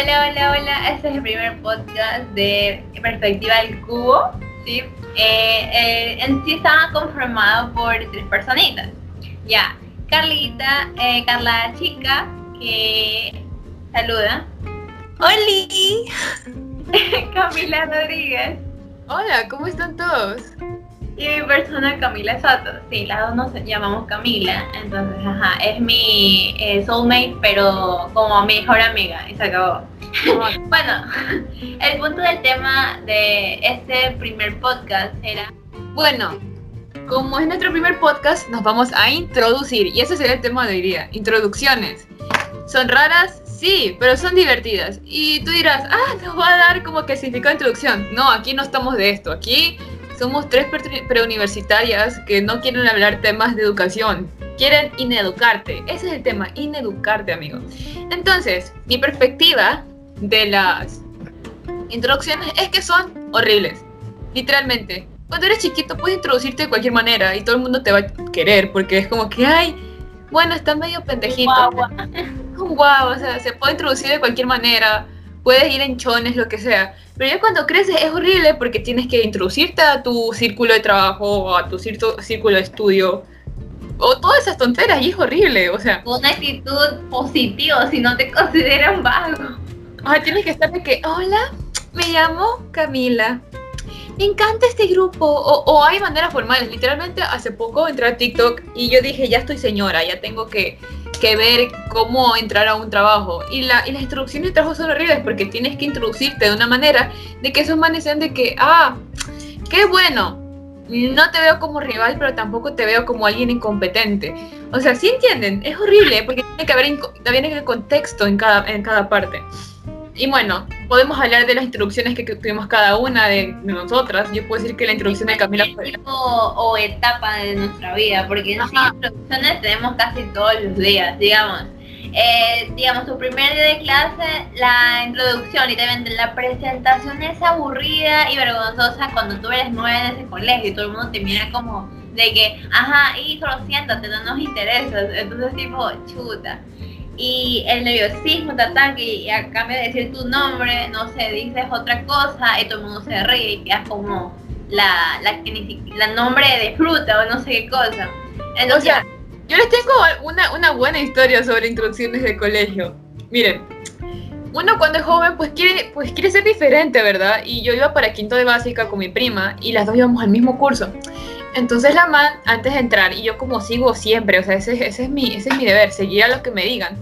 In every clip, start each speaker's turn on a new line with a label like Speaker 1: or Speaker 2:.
Speaker 1: Hola, hola, hola. Este es el primer podcast de Perspectiva del Cubo. ¿sí? Eh, eh, en sí estaba conformado por tres personitas. Ya, Carlita, eh, Carla Chica, que saluda.
Speaker 2: ¡Holi!
Speaker 1: Camila Rodríguez.
Speaker 3: Hola, ¿cómo están todos?
Speaker 1: Y mi persona Camila Soto. Sí, las dos nos llamamos Camila. Entonces, ajá, es mi eh, soulmate, pero como mejor amiga. Y se acabó. bueno, el punto del tema de este primer podcast era...
Speaker 3: Bueno, como es nuestro primer podcast, nos vamos a introducir. Y ese sería el tema de hoy día. Introducciones. ¿Son raras? Sí, pero son divertidas. Y tú dirás, ah, nos va a dar como que significado introducción. No, aquí no estamos de esto. Aquí somos tres preuniversitarias que no quieren hablar temas de educación. Quieren ineducarte. Ese es el tema, ineducarte, amigo. Entonces, mi perspectiva de las introducciones es que son horribles. Literalmente. Cuando eres chiquito puedes introducirte de cualquier manera y todo el mundo te va a querer porque es como que, ay, bueno, está medio pendejito. Un guau, o sea, se puede introducir de cualquier manera puedes ir en chones, lo que sea. Pero ya cuando creces es horrible porque tienes que introducirte a tu círculo de trabajo, o a tu círculo de estudio, o todas esas tonteras, y es horrible, o sea.
Speaker 1: Una actitud positiva, si no te consideran vago.
Speaker 3: O sea, tienes que estar de que, hola, me llamo Camila. Me encanta este grupo. O, o hay maneras formales. Literalmente hace poco entré a TikTok y yo dije, ya estoy señora, ya tengo que que ver cómo entrar a un trabajo. Y, la, y las introducciones de trabajo son horribles porque tienes que introducirte de una manera de que esos manes sean de que, ah, qué bueno, no te veo como rival, pero tampoco te veo como alguien incompetente. O sea, sí entienden, es horrible porque tiene que haber también contexto en cada, en cada parte. Y bueno, podemos hablar de las introducciones que, tuvimos cada una de, nosotras. Yo puedo decir que la introducción de Camila
Speaker 1: fue... O, etapa de nuestra vida, porque en sí introducciones tenemos casi todos los días, digamos. Eh, digamos, tu primer día de clase, la introducción y también la presentación es aburrida y vergonzosa cuando tú eres nueva en ese colegio y todo el mundo te mira como de que, ajá, y solo siéntate, no nos interesa. Entonces, tipo, chuta y el nerviosismo te ataca y a cambio de decir tu nombre, no sé, dices otra cosa y todo el mundo se ríe y quedas como la, la, la nombre de fruta o no sé qué cosa.
Speaker 3: Entonces, yo les tengo una, una buena historia sobre introducciones de colegio. Miren, uno cuando es joven pues quiere, pues quiere ser diferente, ¿verdad? Y yo iba para quinto de básica con mi prima y las dos íbamos al mismo curso. Entonces la man, antes de entrar, y yo como sigo siempre, o sea, ese, ese, es, mi, ese es mi deber, seguir a lo que me digan.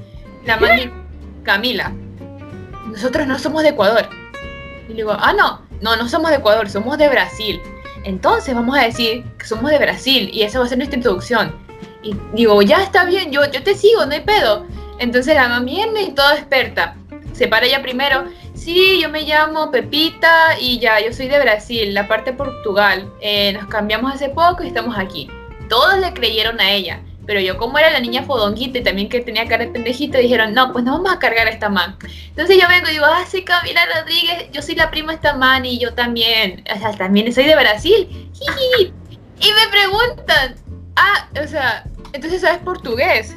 Speaker 3: La Camila, nosotros no somos de Ecuador. Y le digo, ah, no, no, no somos de Ecuador, somos de Brasil. Entonces vamos a decir que somos de Brasil y esa va a ser nuestra introducción. Y digo, ya está bien, yo, yo te sigo, no hay pedo. Entonces la man viene y toda experta. Se para ella primero Sí, yo me llamo Pepita y ya, yo soy de Brasil, la parte de Portugal. Eh, nos cambiamos hace poco y estamos aquí. Todos le creyeron a ella, pero yo como era la niña fodonguita y también que tenía cara de pendejita, dijeron, no, pues no vamos a cargar a esta man. Entonces yo vengo y digo, ah, sí, Camila Rodríguez, yo soy la prima de esta man y yo también, o sea, también soy de Brasil. y me preguntan, ah, o sea, entonces sabes portugués.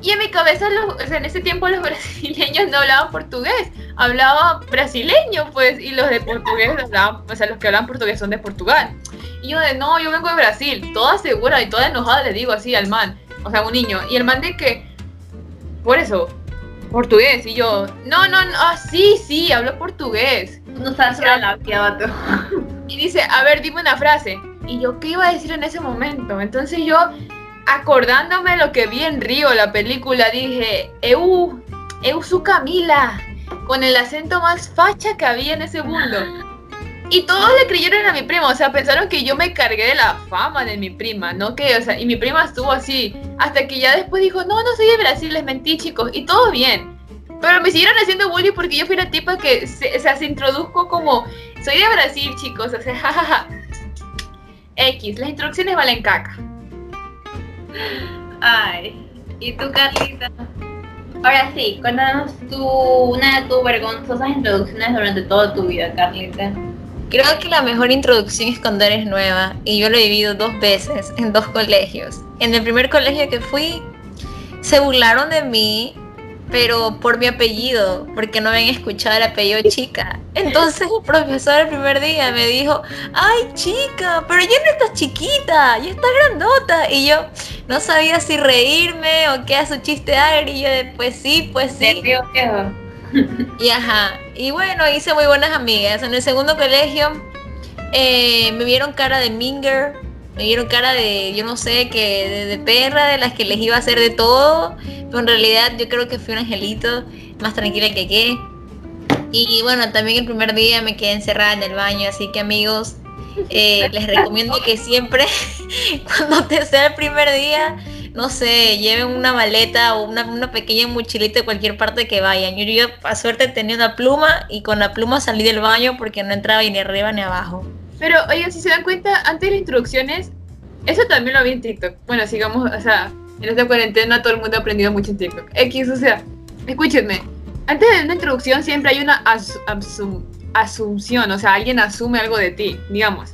Speaker 3: Y en mi cabeza, o sea, en ese tiempo los brasileños no hablaban portugués, hablaban brasileño, pues, y los de portugués hablaban, o sea, los que hablan portugués son de Portugal. Y yo de, no, yo vengo de Brasil, toda segura y toda enojada le digo así al man, o sea, un niño. Y el man de que, por eso, portugués. Y yo, no, no, no, ah, sí, sí, hablo portugués.
Speaker 1: No sabes la
Speaker 3: Y dice, a ver, dime una frase. Y yo, ¿qué iba a decir en ese momento? Entonces yo acordándome lo que vi en Río, la película, dije, Eu, Eu su Camila, con el acento más facha que había en ese mundo. Y todos le creyeron a mi prima, o sea, pensaron que yo me cargué de la fama de mi prima, ¿no? Que, o sea, y mi prima estuvo así, hasta que ya después dijo, no, no soy de Brasil, les mentí, chicos, y todo bien. Pero me siguieron haciendo bullying porque yo fui la tipa que, se, o sea, se introduzco como, soy de Brasil, chicos, o sea, jajaja. X, las introducciones valen caca.
Speaker 1: Ay, ¿y tú, Carlita? Ahora sí, cuéntanos tú una de tus vergonzosas introducciones durante toda tu vida, Carlita.
Speaker 2: Creo que la mejor introducción es cuando eres nueva y yo lo he vivido dos veces en dos colegios. En el primer colegio que fui, se burlaron de mí pero por mi apellido, porque no habían escuchado el apellido chica. Entonces el profesor el primer día me dijo, ay chica, pero ya no estás chiquita, ya estás grandota. Y yo no sabía si reírme o qué a su chiste agrio. Y yo pues sí, pues sí. Y ajá. Y bueno, hice muy buenas amigas. En el segundo colegio eh, me vieron cara de Minger, me vieron cara de, yo no sé, que de, perra, de las que les iba a hacer de todo. Pero en realidad yo creo que fui un angelito, más tranquila que qué. Y bueno, también el primer día me quedé encerrada en el baño, así que amigos, eh, les recomiendo que siempre, cuando te sea el primer día, no sé, lleven una maleta o una, pequeña mochilita de cualquier parte que vayan. Yo, yo a suerte tenía una pluma y con la pluma salí del baño porque no entraba ni arriba ni abajo.
Speaker 3: Pero, oye, si se dan cuenta, antes de las introducciones, eso también lo vi en TikTok. Bueno, sigamos, o sea, en esta cuarentena todo el mundo ha aprendido mucho en TikTok. X, o sea, escúchenme. Antes de una introducción siempre hay una asunción, o sea, alguien asume algo de ti, digamos.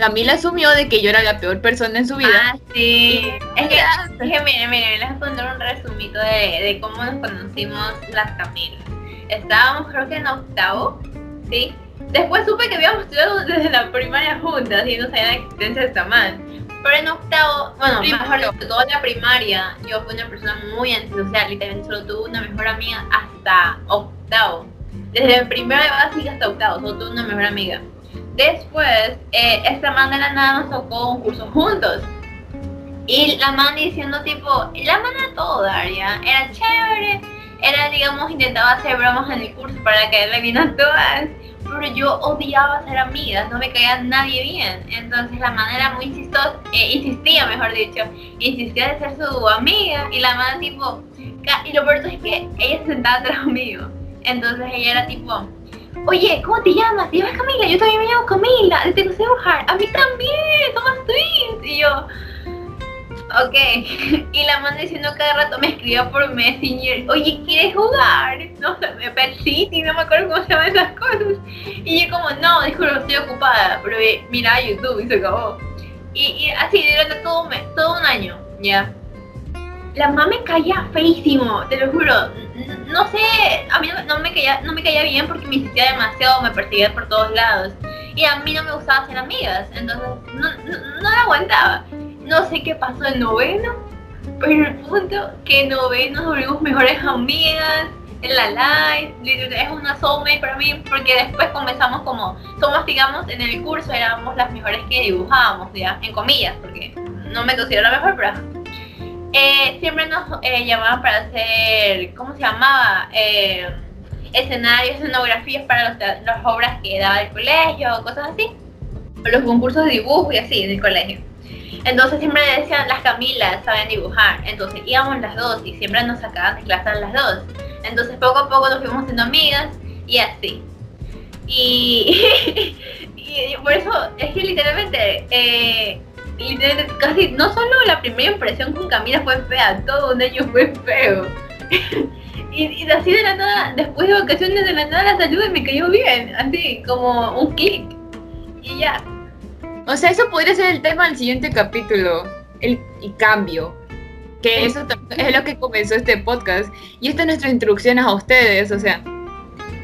Speaker 3: Camila asumió de que yo era la peor persona en su vida.
Speaker 1: Ah, sí. Es que, dije, miren, miren, les voy a poner un resumito de, de cómo nos conocimos las Camilas. Estábamos creo que en octavo, ¿sí? Después supe que habíamos estudiado desde la primaria juntas y no sabía la existencia de esta man. Pero en octavo, bueno, mejor de toda la primaria, yo fui una persona muy antisocial, literalmente solo tuve una mejor amiga hasta octavo. Desde el primero de básica hasta octavo, solo tuve una mejor amiga. Después, eh, esta man de la nada nos tocó un curso juntos. Y la man diciendo tipo, la man a todo Daria, era chévere, era digamos, intentaba hacer bromas en el curso para caerle bien a todas, pero yo odiaba ser amigas, no me caía nadie bien. Entonces la man era muy insistosa, eh, insistía mejor dicho, insistía de ser su amiga y la man tipo, y lo peor es que ella se sentaba atrás mío. Entonces ella era tipo, Oye, ¿cómo te llamas? ¿Te llamas Camila? Yo también me llamo Camila. Te gusta dibujar. A mí también. Somos twins. Y yo, ok. Y la man diciendo cada rato me escribía por Messenger. Oye, ¿quieres jugar? No sé, me City, no me acuerdo cómo se llaman esas cosas. Y yo como, no, disculpa, estoy ocupada. Pero mira YouTube y se acabó. Y, así durante todo, todo un año, ya la mamá me caía feísimo, te lo juro. No sé, a mí no me caía, no me caía bien porque me insistía demasiado, me perseguía por todos lados. Y a mí no me gustaba ser amigas, entonces no, no, la aguantaba. No sé qué pasó en noveno, pero el punto que en noveno nos volvimos mejores amigas en la live, es una soulmate para mí porque después comenzamos como, somos digamos en el curso éramos las mejores que dibujábamos, ya, en comillas, porque no me considero la mejor, pero eh, siempre nos eh, llamaban para hacer, ¿cómo se llamaba? Eh, escenarios, escenografías para las obras que daba el colegio, cosas así. Los concursos de dibujo y así del colegio. Entonces siempre decían, las Camilas saben dibujar. Entonces íbamos las dos y siempre nos sacaban de clase las dos. Entonces poco a poco nos fuimos siendo amigas y así. Y, por eso es que literalmente casi, no solo la primera impresión con Camila fue fea, todo un año fue feo. y, así de la nada, después de vacaciones de la nada la salud me cayó bien, así como un clic. Y ya.
Speaker 3: O sea, eso podría ser el tema del siguiente capítulo, el, cambio. Que eso es lo que comenzó este podcast. Y esta es nuestra instrucción a ustedes, o sea,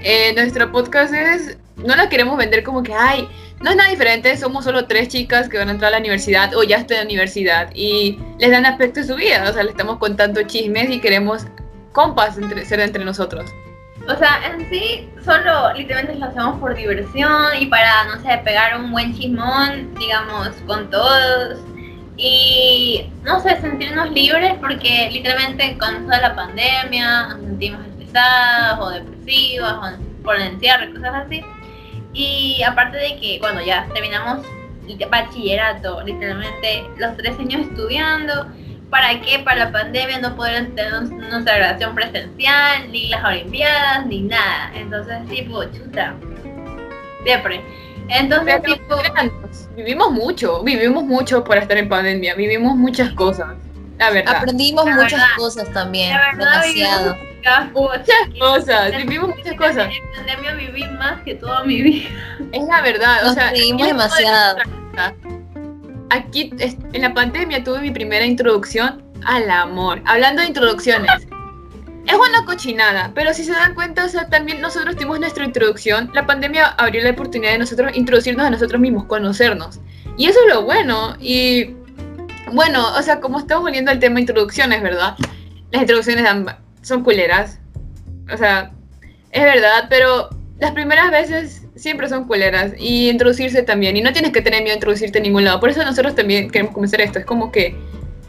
Speaker 3: eh, nuestro podcast es, no la queremos vender como que, ay, no es nada diferente, somos solo tres chicas que van a entrar a la universidad o ya están en la universidad y les dan aspecto de su vida, o sea, le estamos contando chismes y queremos compas entre, ser entre nosotros.
Speaker 1: O sea, en sí, solo literalmente lo hacemos por diversión y para, no sé, pegar un buen chismón, digamos, con todos. Y, no sé, sentirnos libres porque literalmente con toda la pandemia nos sentimos estresadas o depresivas o por el encierro y cosas así. Y aparte de que, bueno, ya terminamos bachillerato, literalmente los tres años estudiando. ¿Para qué? Para la pandemia no poder tener nuestra grabación presencial, ni las olimpiadas, ni nada. Entonces, tipo, chuta. Siempre. Entonces, tipo...
Speaker 3: Vivimos mucho, vivimos mucho por estar en pandemia, vivimos muchas cosas. La verdad.
Speaker 2: Aprendimos muchas cosas también, demasiado.
Speaker 3: Muchas cosas, vivimos muchas cosas.
Speaker 1: En pandemia viví más que toda mi vida.
Speaker 3: Es la verdad,
Speaker 2: Nos
Speaker 3: o sea,
Speaker 2: demasiado.
Speaker 3: Aquí en la pandemia tuve mi primera introducción al amor. Hablando de introducciones, es una cochinada, pero si se dan cuenta, o sea, también nosotros tuvimos nuestra introducción. La pandemia abrió la oportunidad de nosotros introducirnos a nosotros mismos, conocernos. Y eso es lo bueno. Y bueno, o sea, como estamos volviendo al tema de introducciones, ¿verdad? Las introducciones son culeras. O sea, es verdad, pero las primeras veces siempre son culeras. Y introducirse también. Y no tienes que tener miedo a introducirte en ningún lado. Por eso nosotros también queremos comenzar esto. Es como que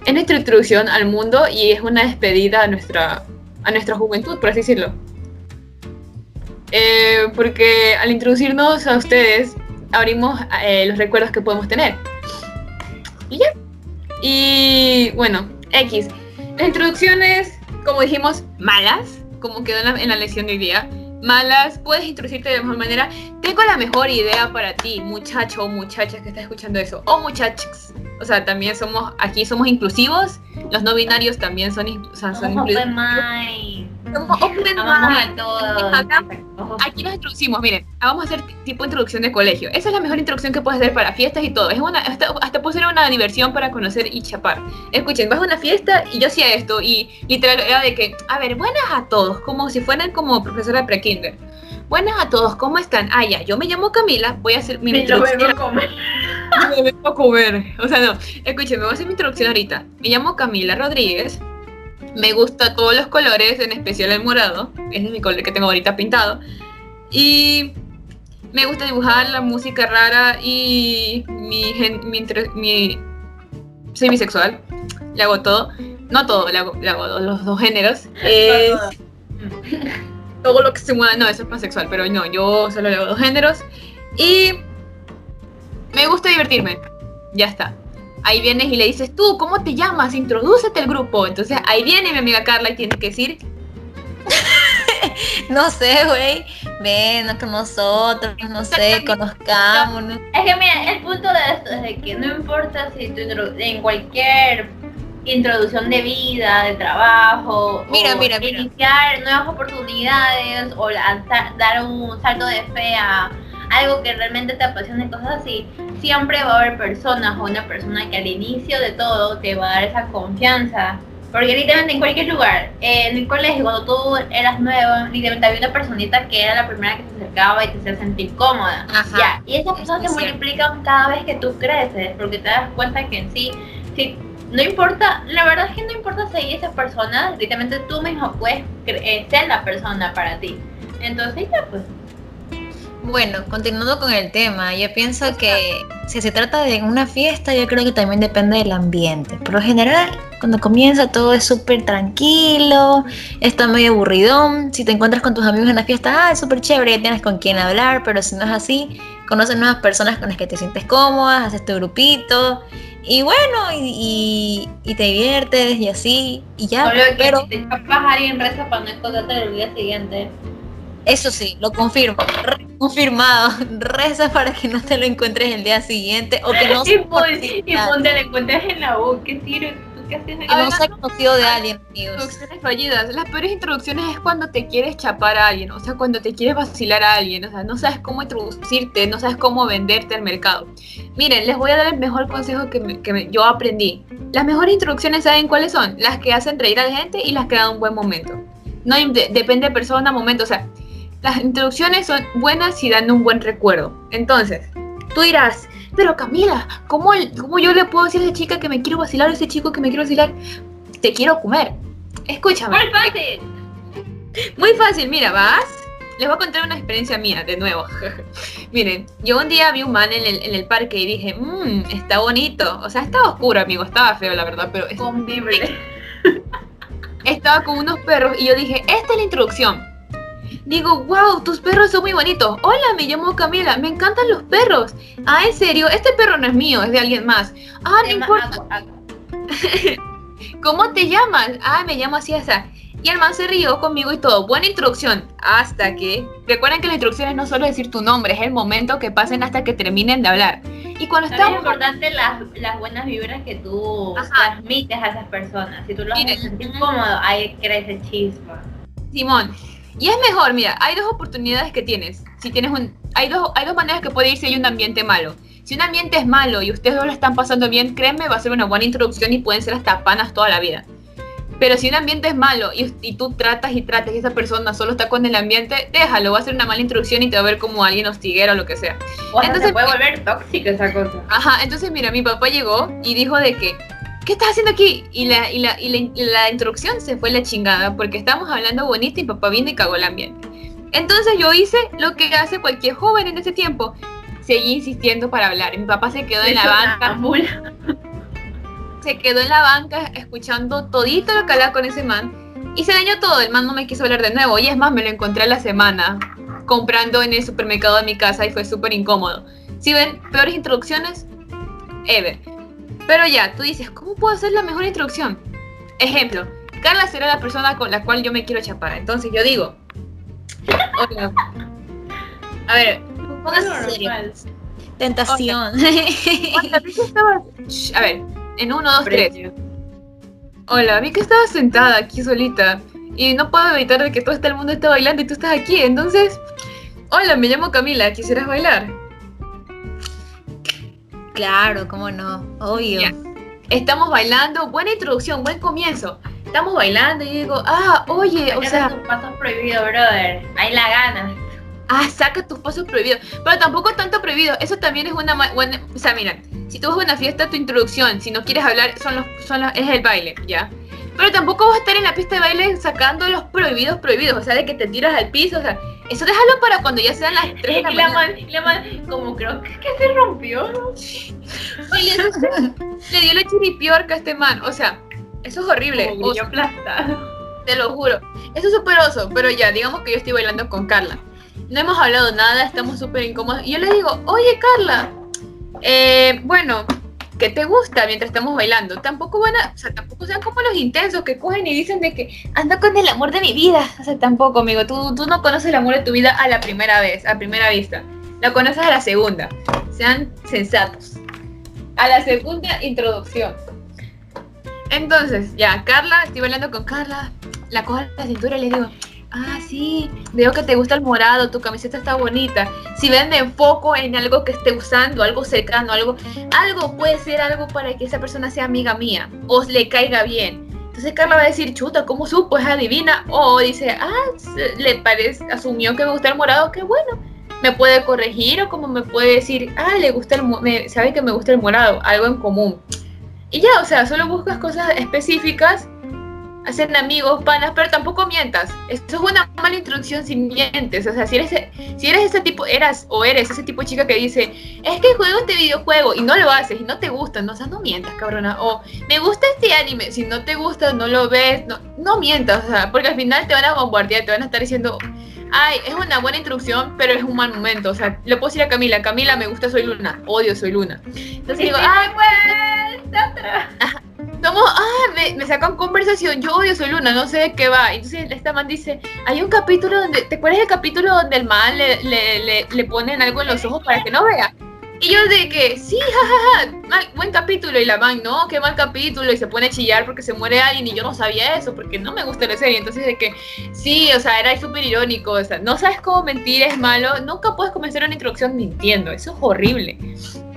Speaker 3: es nuestra introducción al mundo y es una despedida a nuestra, a nuestra juventud, por así decirlo. Eh, porque al introducirnos a ustedes, abrimos eh, los recuerdos que podemos tener. Y ya. Y bueno, X. Las introducciones, como dijimos, malas, como quedó en la, en la lección de hoy día. Malas, puedes introducirte de mejor manera. Tengo la mejor idea para ti, muchacho o muchacha que está escuchando eso. O muchachos. O sea, también somos, aquí somos inclusivos. Los no binarios también son, o sea, son
Speaker 1: Open
Speaker 3: inclusivos.
Speaker 1: mind.
Speaker 3: Somos open mind.
Speaker 1: a todos.
Speaker 3: Acá- Aquí nos introducimos, miren, vamos a hacer tipo introducción de colegio. Esa es la mejor introducción que puedes hacer para fiestas y todo. Es una, hasta, hasta puede ser una diversión para conocer y chapar. Escuchen, vas a una fiesta y yo hacía esto y literal era de que, a ver, buenas a todos, como si fueran como profesora de pre-kinder. Buenas a todos, ¿cómo están? Ah, ya, yo me llamo Camila, voy a hacer mi introducción. Me vengo a comer. O sea, no. Escuchen, me voy a hacer mi introducción ahorita. Me llamo Camila Rodríguez. Me gusta todos los colores, en especial el morado. Ese es mi color que tengo ahorita pintado. Y me gusta dibujar la música rara y mi, gen- mi, mi- soy bisexual. Le hago todo. No todo, le hago, le hago los dos géneros. Eh, todo lo que se mueva, no, eso es pansexual, pero no, yo solo le hago dos géneros. Y me gusta divertirme. Ya está. Ahí vienes y le dices, tú, ¿cómo te llamas? Introdúcete al grupo. Entonces ahí viene mi amiga Carla y tiene que decir,
Speaker 2: No sé, güey. Ven con nosotros, no sé, conozcámonos.
Speaker 1: Es que mira, el punto de esto es de que no importa si tú en cualquier introducción de vida, de trabajo,
Speaker 2: Mira,
Speaker 1: o
Speaker 2: mira, mira.
Speaker 1: iniciar nuevas oportunidades o lanzar- dar un salto de fe a algo que realmente te apasione, cosas así, siempre va a haber personas o una persona que al inicio de todo te va a dar esa confianza. Porque literalmente en cualquier lugar, eh, en el colegio, cuando tú eras nuevo, literalmente había una personita que era la primera que se acercaba y te hacía sentir cómoda.
Speaker 2: Ajá.
Speaker 1: Ya, y esas cosas se
Speaker 2: es
Speaker 1: multiplican cada vez que tú creces, porque te das cuenta que en sí, si no importa, la verdad es que no importa seguir esas personas, directamente tú mismo puedes eh, ser la persona para ti. Entonces ya pues.
Speaker 2: Bueno, continuando con el tema, yo pienso que si se trata de una fiesta, yo creo que también depende del ambiente. Por lo general, cuando comienza todo es súper tranquilo, está medio aburridón. Si te encuentras con tus amigos en la fiesta, ah, es súper chévere, ya tienes con quién hablar, pero si no es así, conoces nuevas personas con las que te sientes cómoda, haces tu grupito. Y bueno, y, y- y te diviertes y así, y ya.
Speaker 1: Que
Speaker 2: pero
Speaker 1: si te escapas a alguien reza para no encontrarte el día siguiente.
Speaker 2: Eso sí, lo confirmo. re- confirmado. Reza para que no te lo encuentres el día siguiente o que no
Speaker 1: y, pon, y ponte le encuentres en la U, ¿qué sirve? ¿Tú qué haces
Speaker 2: no sea conocido de alguien, amigos.
Speaker 3: introducciones fallidas. Las peores introducciones es cuando te quieres chapar a alguien, o sea, cuando te quieres vacilar a alguien, o sea, no sabes cómo introducirte, no sabes cómo venderte al mercado. Miren, les voy a dar el mejor consejo que, me- que me- yo aprendí. Las mejores introducciones, ¿saben cuáles son? Las que hacen reír a la gente y las que dan un buen momento. No de- depende de persona, momento, o sea, las introducciones son buenas si dan un buen recuerdo. Entonces, tú dirás, pero Camila, ¿cómo, el- ¿cómo yo le puedo decir a esa chica que me quiero vacilar, a ese chico que me quiero vacilar? Te quiero comer. Escúchame.
Speaker 1: Muy fácil.
Speaker 3: Muy fácil, mira, vas. Les voy a contar una experiencia mía, de nuevo. Miren, yo un día vi un man en el, en el parque y dije, mmm, está bonito. O sea, estaba oscuro, amigo, estaba feo, la verdad, pero es-
Speaker 1: Convibre.
Speaker 3: estaba con unos perros y yo dije, esta es la introducción. Digo, wow, tus perros son muy bonitos. Hola, me llamo Camila, me encantan los perros. Ah, en serio, este perro no es mío, es de alguien más. Ah, no importa.
Speaker 1: agua, agua.
Speaker 3: ¿Cómo te llamas? Ah, me llamo así, esa. Y el man se rió conmigo y todo. Buena introducción. Hasta que. Recuerden que la introducción es no solo decir tu nombre, es el momento que pasen hasta que terminen de hablar. Y cuando
Speaker 1: También es
Speaker 3: estamos.
Speaker 1: importante las, las buenas vibras que tú
Speaker 3: Ajá.
Speaker 1: transmites a esas personas. Si tú lo haces sentir cómodo, ahí crece chispa.
Speaker 3: Simón. Y es mejor, mira, hay dos oportunidades que tienes. Si tienes un. Hay dos, hay dos maneras que puede ir si hay un ambiente malo. Si un ambiente es malo y ustedes no lo están pasando bien, créanme, va a ser una buena introducción y pueden ser hasta panas toda la vida. Pero si un ambiente es malo y, y, tú tratas y tratas y esa persona solo está con el ambiente, déjalo, va a ser una mala introducción y te va a ver como alguien hostiguero o lo que sea.
Speaker 1: O entonces se puede volver tóxica esa cosa.
Speaker 3: Ajá, entonces mira, mi papá llegó y dijo de que, ¿qué estás haciendo aquí? Y la, y la, y la, y la introducción se fue la chingada porque estábamos hablando bonito y papá vino y cagó el ambiente. Entonces yo hice lo que hace cualquier joven en ese tiempo. Seguí insistiendo para hablar. Mi papá se quedó en la banca se quedó en la banca escuchando todito lo que hablaba con ese man y se dañó todo. El man no me quiso hablar de nuevo. Y es más, me lo encontré a la semana comprando en el supermercado de mi casa y fue súper incómodo. Si ven, peores introducciones, ever. Pero ya, tú dices, ¿cómo puedo hacer la mejor introducción? Ejemplo, Carla será la persona con la cual yo me quiero chapar. Entonces yo digo, hola. A ver, póngase serio.
Speaker 2: Tentación.
Speaker 3: A ver, en uno, dos, tres. Hola, vi que estabas sentada aquí solita y no puedo evitar de que todo este mundo esté bailando y tú estás aquí. Entonces, hola, me llamo Camila, ¿quisieras bailar?
Speaker 2: Claro, cómo no, obvio.
Speaker 3: Estamos bailando, buena introducción, buen comienzo. Estamos bailando y digo, ah, oye, o sea.
Speaker 1: tus pasos prohibidos, brother. Ahí la ganas.
Speaker 3: Ah, saca tus pasos prohibidos. Pero tampoco tanto prohibido. Eso también es una buena. O sea, mira, si tú vas a una fiesta, tu introducción, si no quieres hablar, son los, son los, es el baile, ¿ya? Pero tampoco vas a estar en la pista de baile sacando los prohibidos prohibidos, o sea, de que te tiras al piso, o sea, eso déjalo para cuando ya sean las 3 de la,
Speaker 1: la mañana. la man, como creo que, que se rompió, ¿no?
Speaker 3: le, le, dio la chiripiorca a este man, o sea, eso es horrible.
Speaker 1: Como o.
Speaker 3: Te lo juro. Eso es súper oso, pero ya, digamos que yo estoy bailando con Carla. No hemos hablado nada, estamos súper incómodos. Y yo le digo, oye Carla, eh, bueno, ¿qué te gusta mientras estamos bailando? Tampoco van a, o sea, tampoco sean como los intensos que cogen y dicen de que ando con el amor de mi vida. O sea, tampoco, amigo. Tú, tú no conoces el amor de tu vida a la primera vez, a primera vista. Lo conoces a la segunda. Sean sensatos. A la segunda introducción. Entonces, ya, Carla, estoy bailando con Carla. La cojo a la cintura y le digo, ah, sí, veo que te gusta el morado, tu camiseta está bonita. Si ven de enfoco en algo que esté usando, algo cercano, algo, algo puede ser algo para que esa persona sea amiga mía o le caiga bien. Entonces Carla va a decir, chuta, ¿cómo supo? Es adivina. O dice, ah, le parece, asumió que me gusta el morado, qué bueno. Me puede corregir o como me puede decir, ah, le gusta el, me, sabe que me gusta el morado, algo en común. Y ya, o sea, solo buscas cosas específicas hacen amigos, panas, pero tampoco mientas. Esto es una mala introducción si mientes. O sea, si eres, si eres ese tipo, eras o eres ese tipo de chica que dice, es que juego este videojuego y no lo haces y no te gusta, no, o sea, no mientas, cabrona. O me gusta este anime, si no te gusta, no lo ves, no, no mientas, o sea, porque al final te van a bombardear, te van a estar diciendo, ay, es una buena introducción, pero es un mal momento. O sea, le puedo decir a Camila, Camila, me gusta Soy Luna, odio Soy Luna. Entonces digo, ay, pues, como, ah, me, me, sacan conversación, yo odio Soy Luna, no sé de qué va. Entonces esta man dice, hay un capítulo donde, ¿te acuerdas del capítulo donde el man le, le, le, le ponen algo en los ojos para que no vea? Y yo de que, sí, jajaja, ja, ja, buen capítulo. Y la man, no, qué mal capítulo. Y se pone a chillar porque se muere alguien. Y yo no sabía eso, porque no me gusta la serie. Entonces de que, sí, o sea, era súper irónico. O sea, no sabes cómo mentir, es malo. Nunca puedes comenzar una introducción mintiendo. Eso es horrible.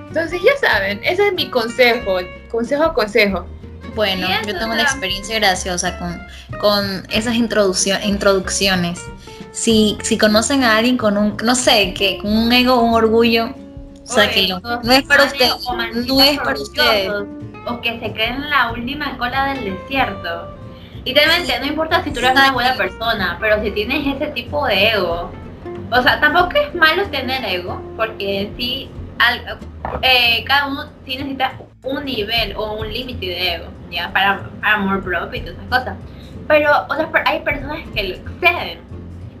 Speaker 3: Entonces ya saben, ese es mi consejo. Consejo, consejo.
Speaker 2: Bueno, yo tengo una experiencia graciosa con, con esas introducciones. Si, si conocen a alguien con un, no sé, que con un ego, un orgullo, sáquenlo. No es para usted, no es para ustedes.
Speaker 1: O que se queden en la última cola del desierto. Literalmente, no importa si tú eres una buena persona, pero si tienes ese tipo de ego. O sea, tampoco es malo tener ego, porque sí, eh, cada uno necesita un nivel o un límite de ego, ¿ya? Para, amor propio y todas esas cosas. Pero otras, hay personas que lo exceden.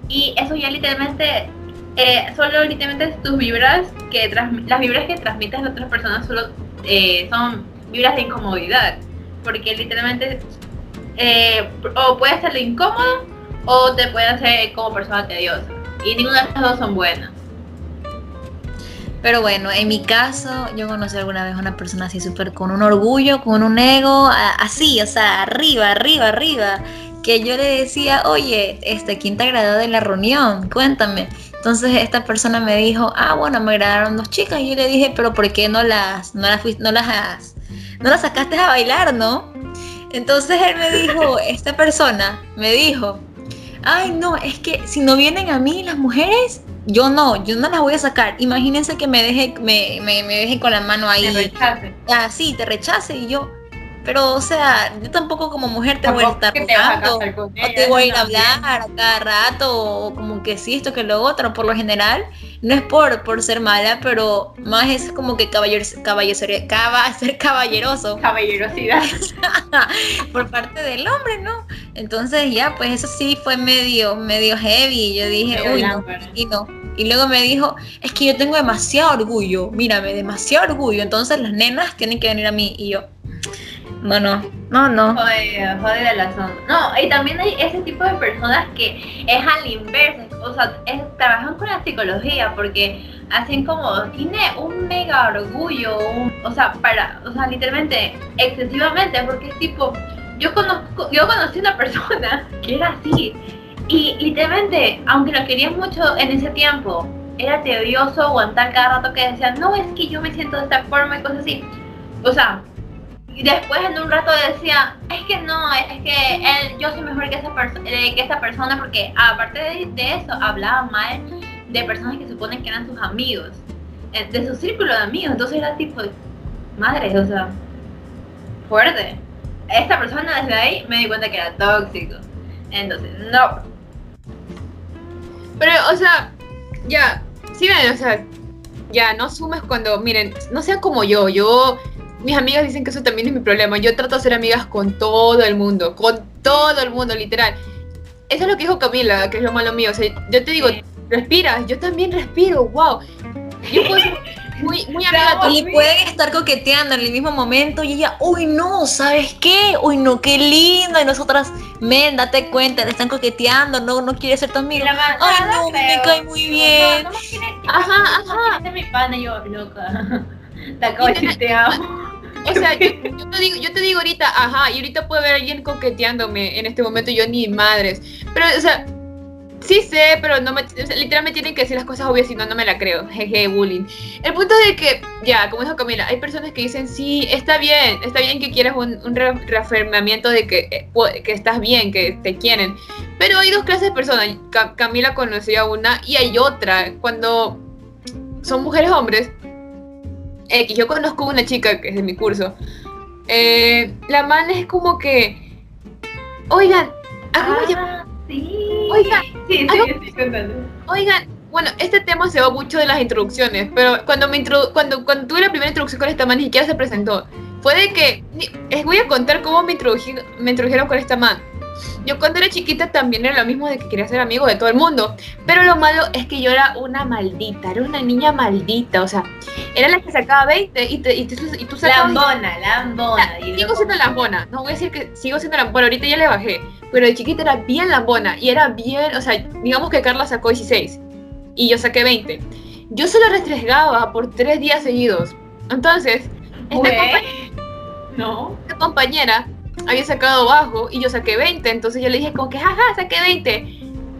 Speaker 1: Y eso ya literalmente, eh, solo literalmente tus vibras, que las vibras que transmites a otras personas solo eh, son vibras de incomodidad. Porque literalmente, o puede ser incómodo o te puede hacer como persona tediosa. Y ninguna de las dos son buenas.
Speaker 2: Pero bueno, en mi caso, yo conocí alguna vez a una persona así súper con un orgullo, con un ego, así, o sea, arriba, arriba, arriba. Que yo le decía, oye, este, ¿quién te agradó de la reunión? Cuéntame. Entonces esta persona me dijo, ah, bueno, me agradaron dos chicas. Y yo le dije, pero ¿por qué no las, no las, no las, no las sacaste a bailar, no? Entonces él me dijo, esta persona me dijo, ay no, es que si no vienen a mí las mujeres, yo no, yo no las voy a sacar. Imagínense que me deje, me, me, me deje con la mano ahí.
Speaker 1: Te rechace.
Speaker 2: Así, te rechace y yo. Pero, o sea, yo tampoco como mujer te voy a estar rogando, o te voy a ir a hablar a cada rato, o como que sí, esto que lo otro. Por lo general, no es por, por ser mala, pero más es como que caballer, caballeroso, caba, ser caballeroso
Speaker 1: Caballerosidad.
Speaker 2: por parte del hombre, ¿no? Entonces ya, pues eso sí fue medio, medio heavy. Yo dije, uy, no, y no. Y luego me dijo, es que yo tengo demasiado orgullo, mírame, demasiado orgullo. Entonces las nenas tienen que venir a mí. Y yo, no, no, no, no.
Speaker 1: Joder, joder el asunto. No, y también hay ese tipo de personas que es al inverso, o sea, es- trabajan con la psicología porque hacen como, tiene un mega orgullo, o sea, para, o sea, literalmente, excesivamente, porque es tipo, yo conozco, yo conocí una persona que era así, y literalmente, aunque lo querías mucho en ese tiempo, era tedioso aguantar cada rato que decían, no, es que yo me siento de esta forma y cosas así. O sea, y después en un rato decía, es que no, es que él, yo soy mejor que esa, eh, que esa persona porque aparte de, eso hablaba mal de personas que suponen que eran sus amigos, eh, de su círculo de amigos, entonces era tipo, madre, o sea, fuerte. Esta persona desde ahí me di cuenta que era tóxico. Entonces, no,
Speaker 3: Pero, o sea, ya, sí, ven, o sea, ya, no asumes cuando, miren, no sean como yo, yo, mis amigas dicen que eso también es mi problema, yo trato de ser amigas con todo el mundo, con todo el mundo, literal. Eso es lo que dijo Camila, que es lo malo mío, o sea, yo te digo,
Speaker 1: Sí.
Speaker 3: respiras, yo también respiro, wow. Yo puedo ser muy, muy amiga.
Speaker 2: Y pueden estar coqueteando en el mismo momento y ella, uy no, ¿sabes qué? Uy no, qué lindo. Y nosotras, men, date cuenta, le están coqueteando, no, no quiere ser tu amigo. Ay no, me cae muy bien.
Speaker 1: No, no me
Speaker 3: Ajá,
Speaker 1: no
Speaker 3: ajá.
Speaker 1: ser mi pana, y yo, loca. Te acabo de decir te amo.
Speaker 3: O sea, yo, yo te digo, yo te digo ahorita, ajá, y ahorita puede haber alguien coqueteándome en este momento, yo ni madres. Pero, o sea, sí sé, pero no me, o sea, literalmente tienen que decir las cosas obvias, si no, no me la creo. Jeje, bullying. El punto es de que, ya, como dijo Camila, hay personas que dicen, sí, está bien, está bien que quieras un, un re- reafirmamiento de que, eh, que estás bien, que te quieren. Pero hay dos clases de personas. Ca- Camila conocía una y hay otra. Cuando son mujeres hombres, que yo conozco una chica que es de mi curso. eh, la man es como que, oigan,
Speaker 1: Ah, sí.
Speaker 3: Oiga,
Speaker 1: sí, sí,
Speaker 3: oigan, bueno, este tema se va mucho de las introducciones, pero cuando me introdu- cuando, cuando tuve la primera introducción con esta man, ni siquiera se presentó. Fue de que, les voy a contar cómo me, introduji- me introdujeron con esta man. Yo cuando era chiquita también era lo mismo de que quería ser amigo de todo el mundo. Pero lo malo es que yo era una maldita, era una niña maldita. O sea, era la que sacaba 20 y, te, y, tú- y tú sacabas...
Speaker 1: Lambona, lambona. y
Speaker 3: Sigo siendo lambona, no voy a decir que sigo siendo lambona, ahorita ya le bajé, pero de chiquita era bien lambona y era bien, o sea, digamos que Carla sacó 16 y yo saqué 20. Yo se lo restregaba por tres días seguidos. Entonces, esta,
Speaker 1: No.
Speaker 3: esta compañera había sacado bajo y yo saqué 20, entonces yo le dije como que, jaja, saqué 20.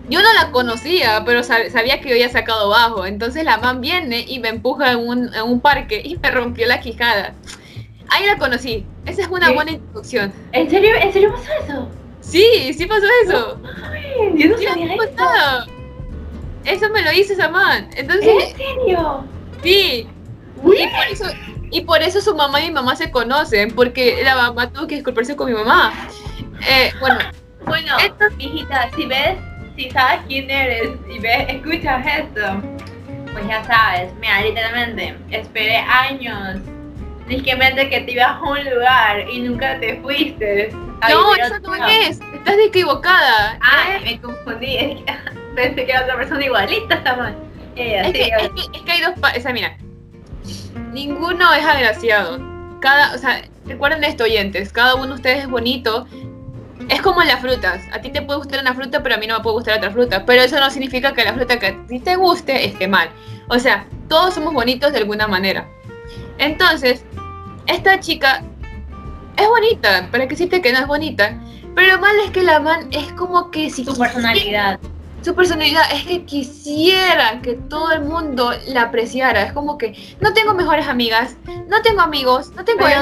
Speaker 3: Yo no la conocía, pero sab- sabía que yo había sacado bajo. Entonces la man viene y me empuja en un, en un parque y me rompió la quijada. Ahí la conocí. Esa es una buena introducción.
Speaker 1: ¿En serio? ¿En serio pasó eso?
Speaker 3: Sí, sí pasó eso.
Speaker 1: Ay, yo no
Speaker 3: Sí,
Speaker 1: sabía eso.
Speaker 3: Eso me lo hizo esa man. Entonces,
Speaker 1: ¿En serio?
Speaker 3: sí.
Speaker 1: Uy.
Speaker 3: Y por, eso, y por eso su mamá y mi mamá se conocen, porque la mamá tuvo que disculparse con mi mamá. Eh, bueno,
Speaker 1: Bueno,
Speaker 3: Esto-
Speaker 1: hijita, si ves, si sabes quién eres y ves, escuchas esto, pues ya sabes, mira, literalmente, esperé años, disquemente que te ibas a un lugar y nunca te fuiste.
Speaker 3: no, eso no es. Estás equivocada.
Speaker 1: Ay,
Speaker 3: Eh,
Speaker 1: me confundí, es que pensé que era otra persona igualita, está mal. Eh,
Speaker 3: es,
Speaker 1: así,
Speaker 3: que, es, que, es que hay dos pa- o sea, mira, ninguno es agraciado. Cada, o sea, recuerden esto, oyentes, cada uno de ustedes es bonito. Es como las frutas. A ti te puede gustar una fruta, pero a mí no me puede gustar otra fruta. Pero eso no significa que la fruta que a ti te guste esté mal. O sea, todos somos bonitos de alguna manera. Entonces, esta chica es bonita. ¿Para qué decirte que no es bonita? Pero lo malo es que la man es como que si
Speaker 1: tu personalidad.
Speaker 3: Su personalidad es que quisiera que todo el mundo la apreciara. Es como que no tengo mejores amigas, no tengo amigos, no tengo...
Speaker 1: Pero,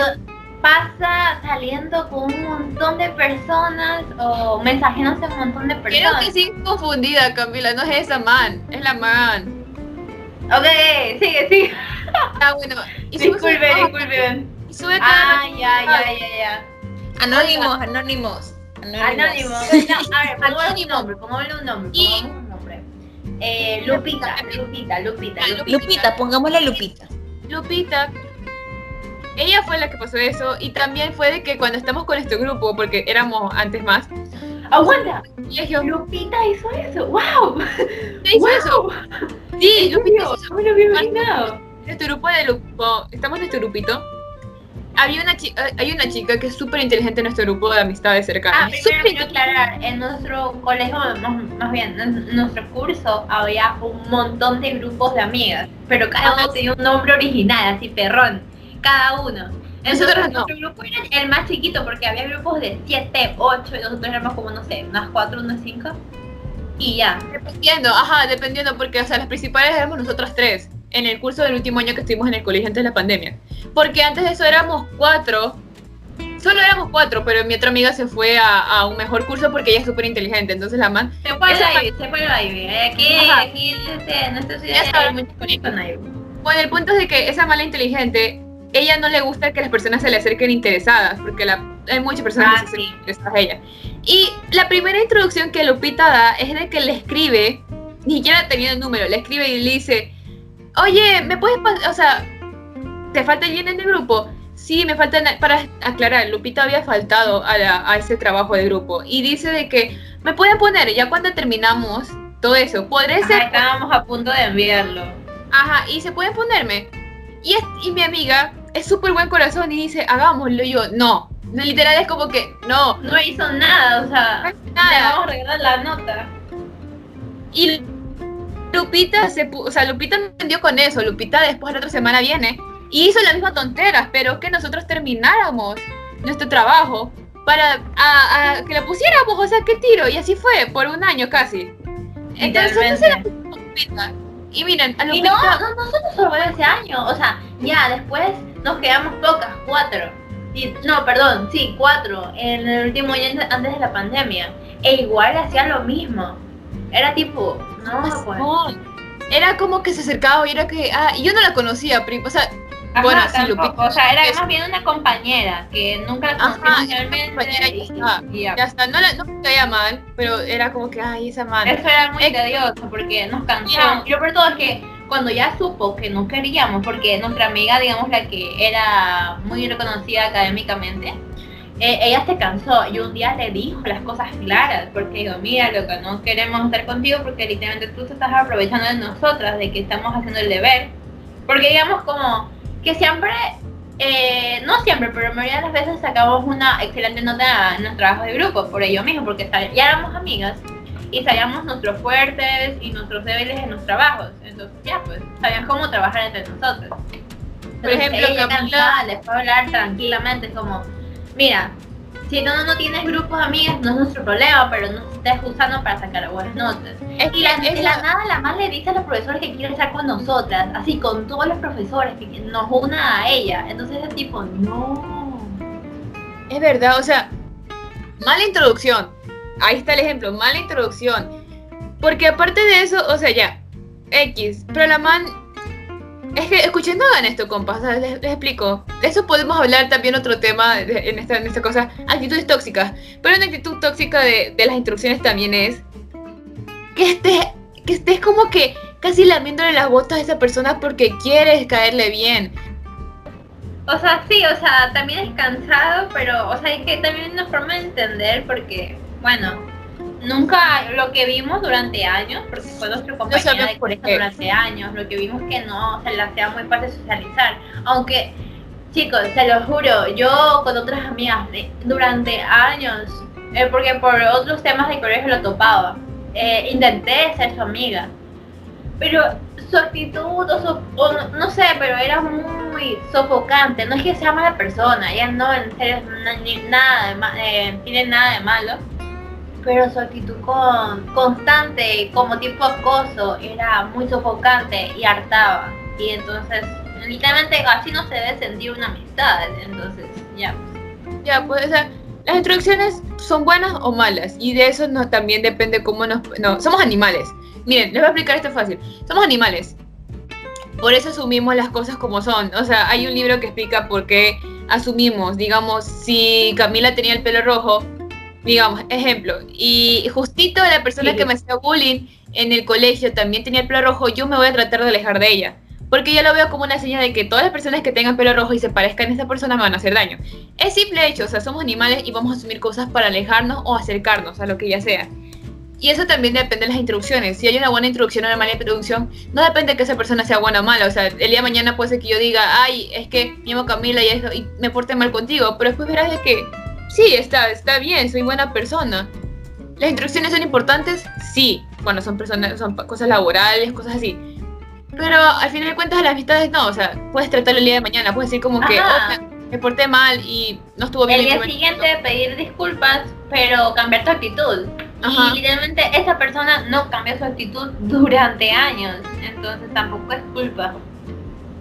Speaker 1: pasa saliendo con un montón de personas o mensajeándose a un montón de
Speaker 3: Creo
Speaker 1: personas.
Speaker 3: que sí confundida, Camila, no es esa man, es la man.
Speaker 1: Ok, sigue, sigue.
Speaker 3: Ah, bueno. Y sube
Speaker 1: Disculpe,
Speaker 3: sus-
Speaker 1: disculpe.
Speaker 3: y sube cada
Speaker 1: Ah, ya, ya, ya, ya.
Speaker 2: Anónimos, anónimos.
Speaker 1: Anónimo. No, a ver, pongámosle un
Speaker 3: Anónimo.
Speaker 1: nombre, pongámosle un nombre,
Speaker 3: Y-
Speaker 1: pongámosle un nombre. Eh, Lupita, Lupita, Lupita, Lupita.
Speaker 2: Lupita, pongámosle Lupita.
Speaker 3: Lupita, ella fue la que pasó eso y también fue de que cuando estamos con este grupo, porque éramos antes más,
Speaker 1: ¡Aguanta!
Speaker 3: colegio,
Speaker 1: Lupita hizo eso. ¡Wow!
Speaker 3: ¿qué hizo eso?
Speaker 1: ¡Wow!
Speaker 3: Sí, Lupita hizo
Speaker 1: No me lo había imaginado.
Speaker 3: nuestro grupo de grupo, estamos en nuestro grupito. Había una chica, hay una chica que es súper inteligente en nuestro grupo de amistades
Speaker 1: Ah,
Speaker 3: cercanas.
Speaker 1: primero quiero aclarar, en nuestro colegio, más, más bien, en nuestro curso había un montón de grupos de amigas, pero cada
Speaker 3: Ah,
Speaker 1: uno tenía un nombre original, así perrón, cada uno. Entonces,
Speaker 3: Nosotros no.
Speaker 1: nuestro grupo era el más chiquito porque había grupos de 7, 8 y nosotros éramos como, no sé, unas 4, unas 5 y ya.
Speaker 3: Dependiendo, ajá, dependiendo, porque, o sea, las principales éramos nosotras tres, en el curso del último año que estuvimos en el colegio antes de la pandemia. Porque antes de eso éramos cuatro, solo éramos cuatro, pero mi otra amiga se fue a, a un mejor curso porque ella es súper inteligente, entonces la man,
Speaker 1: Se fue la Ivy, se fue la Ivy. Aquí,
Speaker 3: Ajá.
Speaker 1: aquí este, en esta ciudad
Speaker 3: Ya
Speaker 1: bonitos con
Speaker 3: bueno, el punto es de que esa mala inteligente, ella no le gusta que las personas se le acerquen interesadas, porque la, hay muchas personas
Speaker 1: Ah,
Speaker 3: que se
Speaker 1: sí.
Speaker 3: acercan interesadas a ella. Y la primera introducción que Lupita da es de que le escribe, ni siquiera tenía el número, le escribe y le dice, oye, ¿me puedes o sea, ¿te falta alguien en el grupo? Sí, me falta, na- para aclarar, Lupita había faltado a, la- a ese trabajo de grupo y dice de que me pueden poner, ya cuando terminamos todo eso, podré
Speaker 1: Ajá,
Speaker 3: ser
Speaker 1: estábamos a punto de enviarlo.
Speaker 3: Ajá, y se pueden ponerme. Y, es- y mi amiga es súper buen corazón y dice, hagámoslo. Y yo, no. Literal es como que, no,
Speaker 1: No hizo nada, o sea,
Speaker 3: es
Speaker 1: le
Speaker 3: nada.
Speaker 1: vamos a regalar la nota.
Speaker 3: Y Lupita se o sea, Lupita no entendió con eso. Lupita después la otra semana viene y hizo la misma tontera. Esperó que nosotros termináramos nuestro trabajo para a- a que lo pusiéramos. O sea, qué tiro. Y así fue, por un año casi. Entonces. Lupita. Y miren, a
Speaker 1: Y
Speaker 3: Lupita...
Speaker 1: no, no, nosotros solo fue ese año, o sea, ya después nos quedamos pocas, cuatro. Y- no, perdón, sí, cuatro, en el último año antes de la pandemia. E igual hacía lo mismo. Era tipo, no, pues.
Speaker 3: Era como que se acercaba y era que, ah, yo no la conocía, prim- o sea,
Speaker 1: Ajá,
Speaker 3: bueno, sí, Lupita.
Speaker 1: O sea, era
Speaker 3: Es-
Speaker 1: más bien una compañera que nunca la
Speaker 3: una
Speaker 1: realmente.
Speaker 3: y ya
Speaker 1: y ya.
Speaker 3: ya está, no, la, no me caía mal, pero era como que, ay, esa man.
Speaker 1: Eso era muy
Speaker 3: Es-
Speaker 1: tedioso porque nos cansó.
Speaker 3: Mira.
Speaker 1: Y lo peor de todo es que cuando ya supo que no queríamos, porque nuestra amiga, digamos, la que era muy reconocida académicamente, eh, ella se cansó y un día le dijo las cosas claras, porque digo, mira, loca, no queremos estar contigo porque literalmente tú te estás aprovechando de nosotras, de que estamos haciendo el deber. Porque digamos como que siempre, eh, no siempre, pero la mayoría de las veces sacamos una excelente nota en los trabajos de grupo, por ello mismo, porque ya éramos amigas y sabíamos nuestros fuertes y nuestros débiles en los trabajos. Entonces ya, pues, sabían cómo trabajar entre nosotros.
Speaker 3: Por ejemplo,
Speaker 1: ella
Speaker 3: Camila-
Speaker 1: les puede hablar tranquilamente, como, mira, si tú no tienes grupos amigas, no es nuestro problema, pero no estés usando para sacar buenas notas.
Speaker 3: Es
Speaker 1: Y la,
Speaker 3: esa-
Speaker 1: nada la más le dice a los profesores que quiere estar con nosotras, así con todos los profesores, que nos una a ella. Entonces es tipo, no.
Speaker 3: es verdad, o sea, mala introducción. Ahí está el ejemplo, mala introducción. Porque aparte de eso, o sea, ya, X, pero la man... Es que, escuchen, no hagan esto, compas, les, les explico. De eso podemos hablar también otro tema en, esta, en esta cosa, actitudes tóxicas. Pero una actitud tóxica de, de las instrucciones también es que estés, que estés como que casi lamiéndole las botas a esa persona porque quieres caerle bien.
Speaker 1: O sea, sí, o sea, también es cansado, pero, o sea, hay que también una forma de entender porque, bueno, nunca lo que vimos durante años, porque fue nuestro compañero de
Speaker 3: qué.
Speaker 1: durante años, lo que vimos que no se le hacía muy fácil socializar. Aunque, chicos, se lo juro, yo con otras amigas de- durante años, eh, porque por otros temas de colegio lo topaba, eh, intenté ser su amiga. Pero su actitud, o, su- o no, no sé, pero era muy sofocante. No es que sea mala persona, ella no en serio ni- nada de eh, tiene nada de malo. Pero su actitud con, constante, como tipo acoso, era muy sofocante y hartaba. Y entonces literalmente así no se debe sentir una amistad, entonces, ya.
Speaker 3: Ya, pues, o sea, las introducciones son buenas o malas y de eso no, también depende cómo nos... No, somos animales. Miren, les voy a explicar esto fácil. Somos animales. Por eso asumimos las cosas como son. O sea, hay un libro que explica por qué asumimos, digamos, si Camila tenía el pelo rojo, digamos, ejemplo, y justito la persona que me hacía bullying en el colegio también tenía el pelo rojo, yo me voy a tratar de alejar de ella. Porque yo lo veo como una señal de que todas las personas que tengan pelo rojo y se parezcan a esa persona me van a hacer daño. Es simple hecho, o sea, somos animales y vamos a asumir cosas para alejarnos o acercarnos a lo que ya sea. Y eso también depende de las introducciones. Si hay una buena introducción o una mala introducción, no depende de que esa persona sea buena o mala. O sea, el día de mañana puede ser que yo diga, ay, es que me llamo Camila y, eso, y me porté mal contigo. Pero después verás de que, sí, está, está bien, soy buena persona. ¿Las introducciones son importantes? Sí, cuando son, personas, son cosas laborales, cosas así. Pero al final de cuentas, las amistades no. O sea, puedes tratarlo el día de mañana, puedes decir como que, me porté mal y no estuvo bien.
Speaker 1: El día siguiente pedir disculpas, pero cambiar tu actitud. Y literalmente esa persona no cambió su actitud durante años, entonces tampoco es culpa.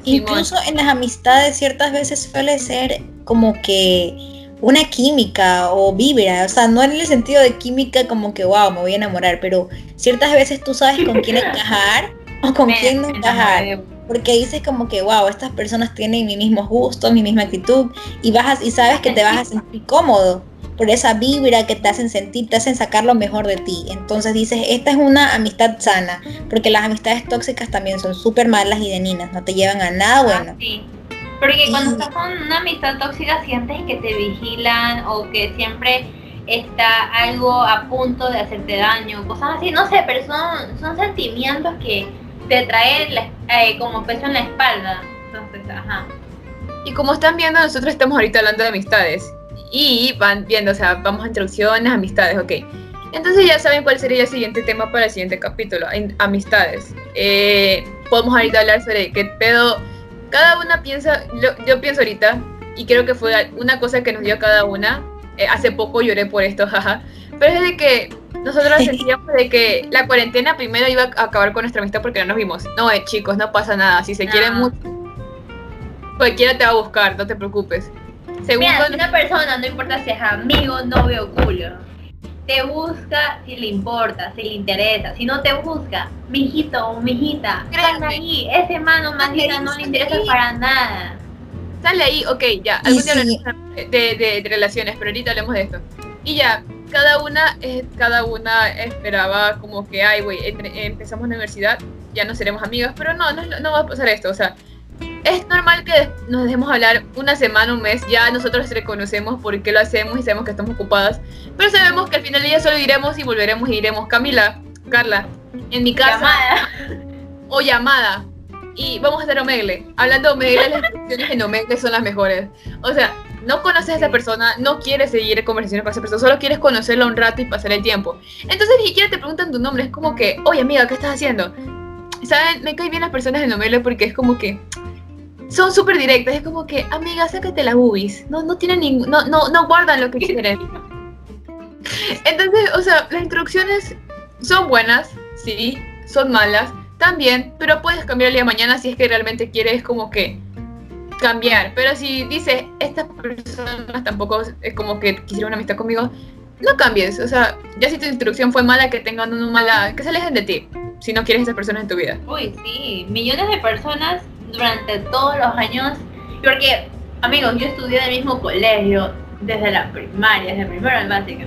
Speaker 4: Incluso en las amistades ciertas veces suele ser como que una química o vibra, o sea, no en el sentido de química como que wow, me voy a enamorar, pero ciertas veces tú sabes con quién encajar o con quién no encajar. Porque dices como que, wow, estas personas tienen mi mismo gusto, mi misma actitud, y vas y sabes que te vas a sentir cómodo por esa vibra que te hacen sentir, te hacen sacar lo mejor de ti. Entonces dices, esta es una amistad sana, porque las amistades tóxicas también son súper malas y dañinas, no te llevan a nada ah, bueno.
Speaker 1: sí. Porque cuando estás con una amistad tóxica sientes que te vigilan o que siempre está algo a punto de hacerte daño, cosas así, no sé, pero son, son sentimientos que te traen eh, como peso en la espalda. Entonces, ajá.
Speaker 3: Y como están viendo, nosotros estamos ahorita hablando de amistades y van viendo, o sea, vamos a introducciones, amistades, ok. Entonces ya saben cuál sería el siguiente tema para el siguiente capítulo, amistades. Eh, podemos ahorita hablar sobre qué pedo, cada una piensa, yo, pienso ahorita, y creo que fue una cosa que nos dio cada una, eh, hace poco lloré por esto, jaja, pero es de que nosotros sentíamos de que la cuarentena primero iba a acabar con nuestra amistad porque no nos vimos. No, eh, chicos, no pasa nada, si se quieren mucho, cualquiera te va a buscar, no te preocupes.
Speaker 1: Segundo, una persona, no importa si es amigo, novio o culo, te busca si le importa, si le interesa. Si no te busca, mijito o mijita, sale ahí. Ese mano maldita no le interesa para nada.
Speaker 3: Sale ahí, ok, ya. Algún día de, de, relaciones, pero ahorita hablemos de esto. Y ya, cada una, eh, cada una esperaba como que, ay, güey, empezamos la universidad, ya no seremos amigas, pero no, no, no va a pasar esto, o sea, es normal que nos dejemos hablar una semana, un mes, ya nosotros reconocemos por qué lo hacemos y sabemos que estamos ocupadas, pero sabemos que al final del día solo iremos y volveremos y iremos. Camila, Carla, en mi casa.
Speaker 1: Llamada.
Speaker 3: O llamada. Y vamos a hacer Omegle. Hablando de Omegle, las instrucciones en Omegle son las mejores. O sea, no conoces a esa persona, no quieres seguir conversaciones con esa persona, solo quieres conocerla un rato y pasar el tiempo. Entonces ni siquiera te preguntan tu nombre, es como que, oye amiga, ¿qué estás haciendo? ¿Saben? Me caen bien las personas en Omegle porque es como que, son súper directas. Es como que, amiga, sácate las boobies. No, no tienen ningún. No, no, no guardan lo que quieren. Entonces, o sea, las instrucciones son buenas, sí, son malas, también, pero puedes cambiar el día de mañana si es que realmente quieres como que cambiar. Pero si dices, estas personas tampoco es como que quisieron una amistad conmigo, no cambies. O sea, ya si tu instrucción fue mala, que tengan una mala, que se alejen de ti, si no quieres esas personas en tu vida.
Speaker 1: Uy, sí, millones de personas durante todos los años, porque, amigos, yo estudié en el mismo colegio desde la primaria, desde primero en básica.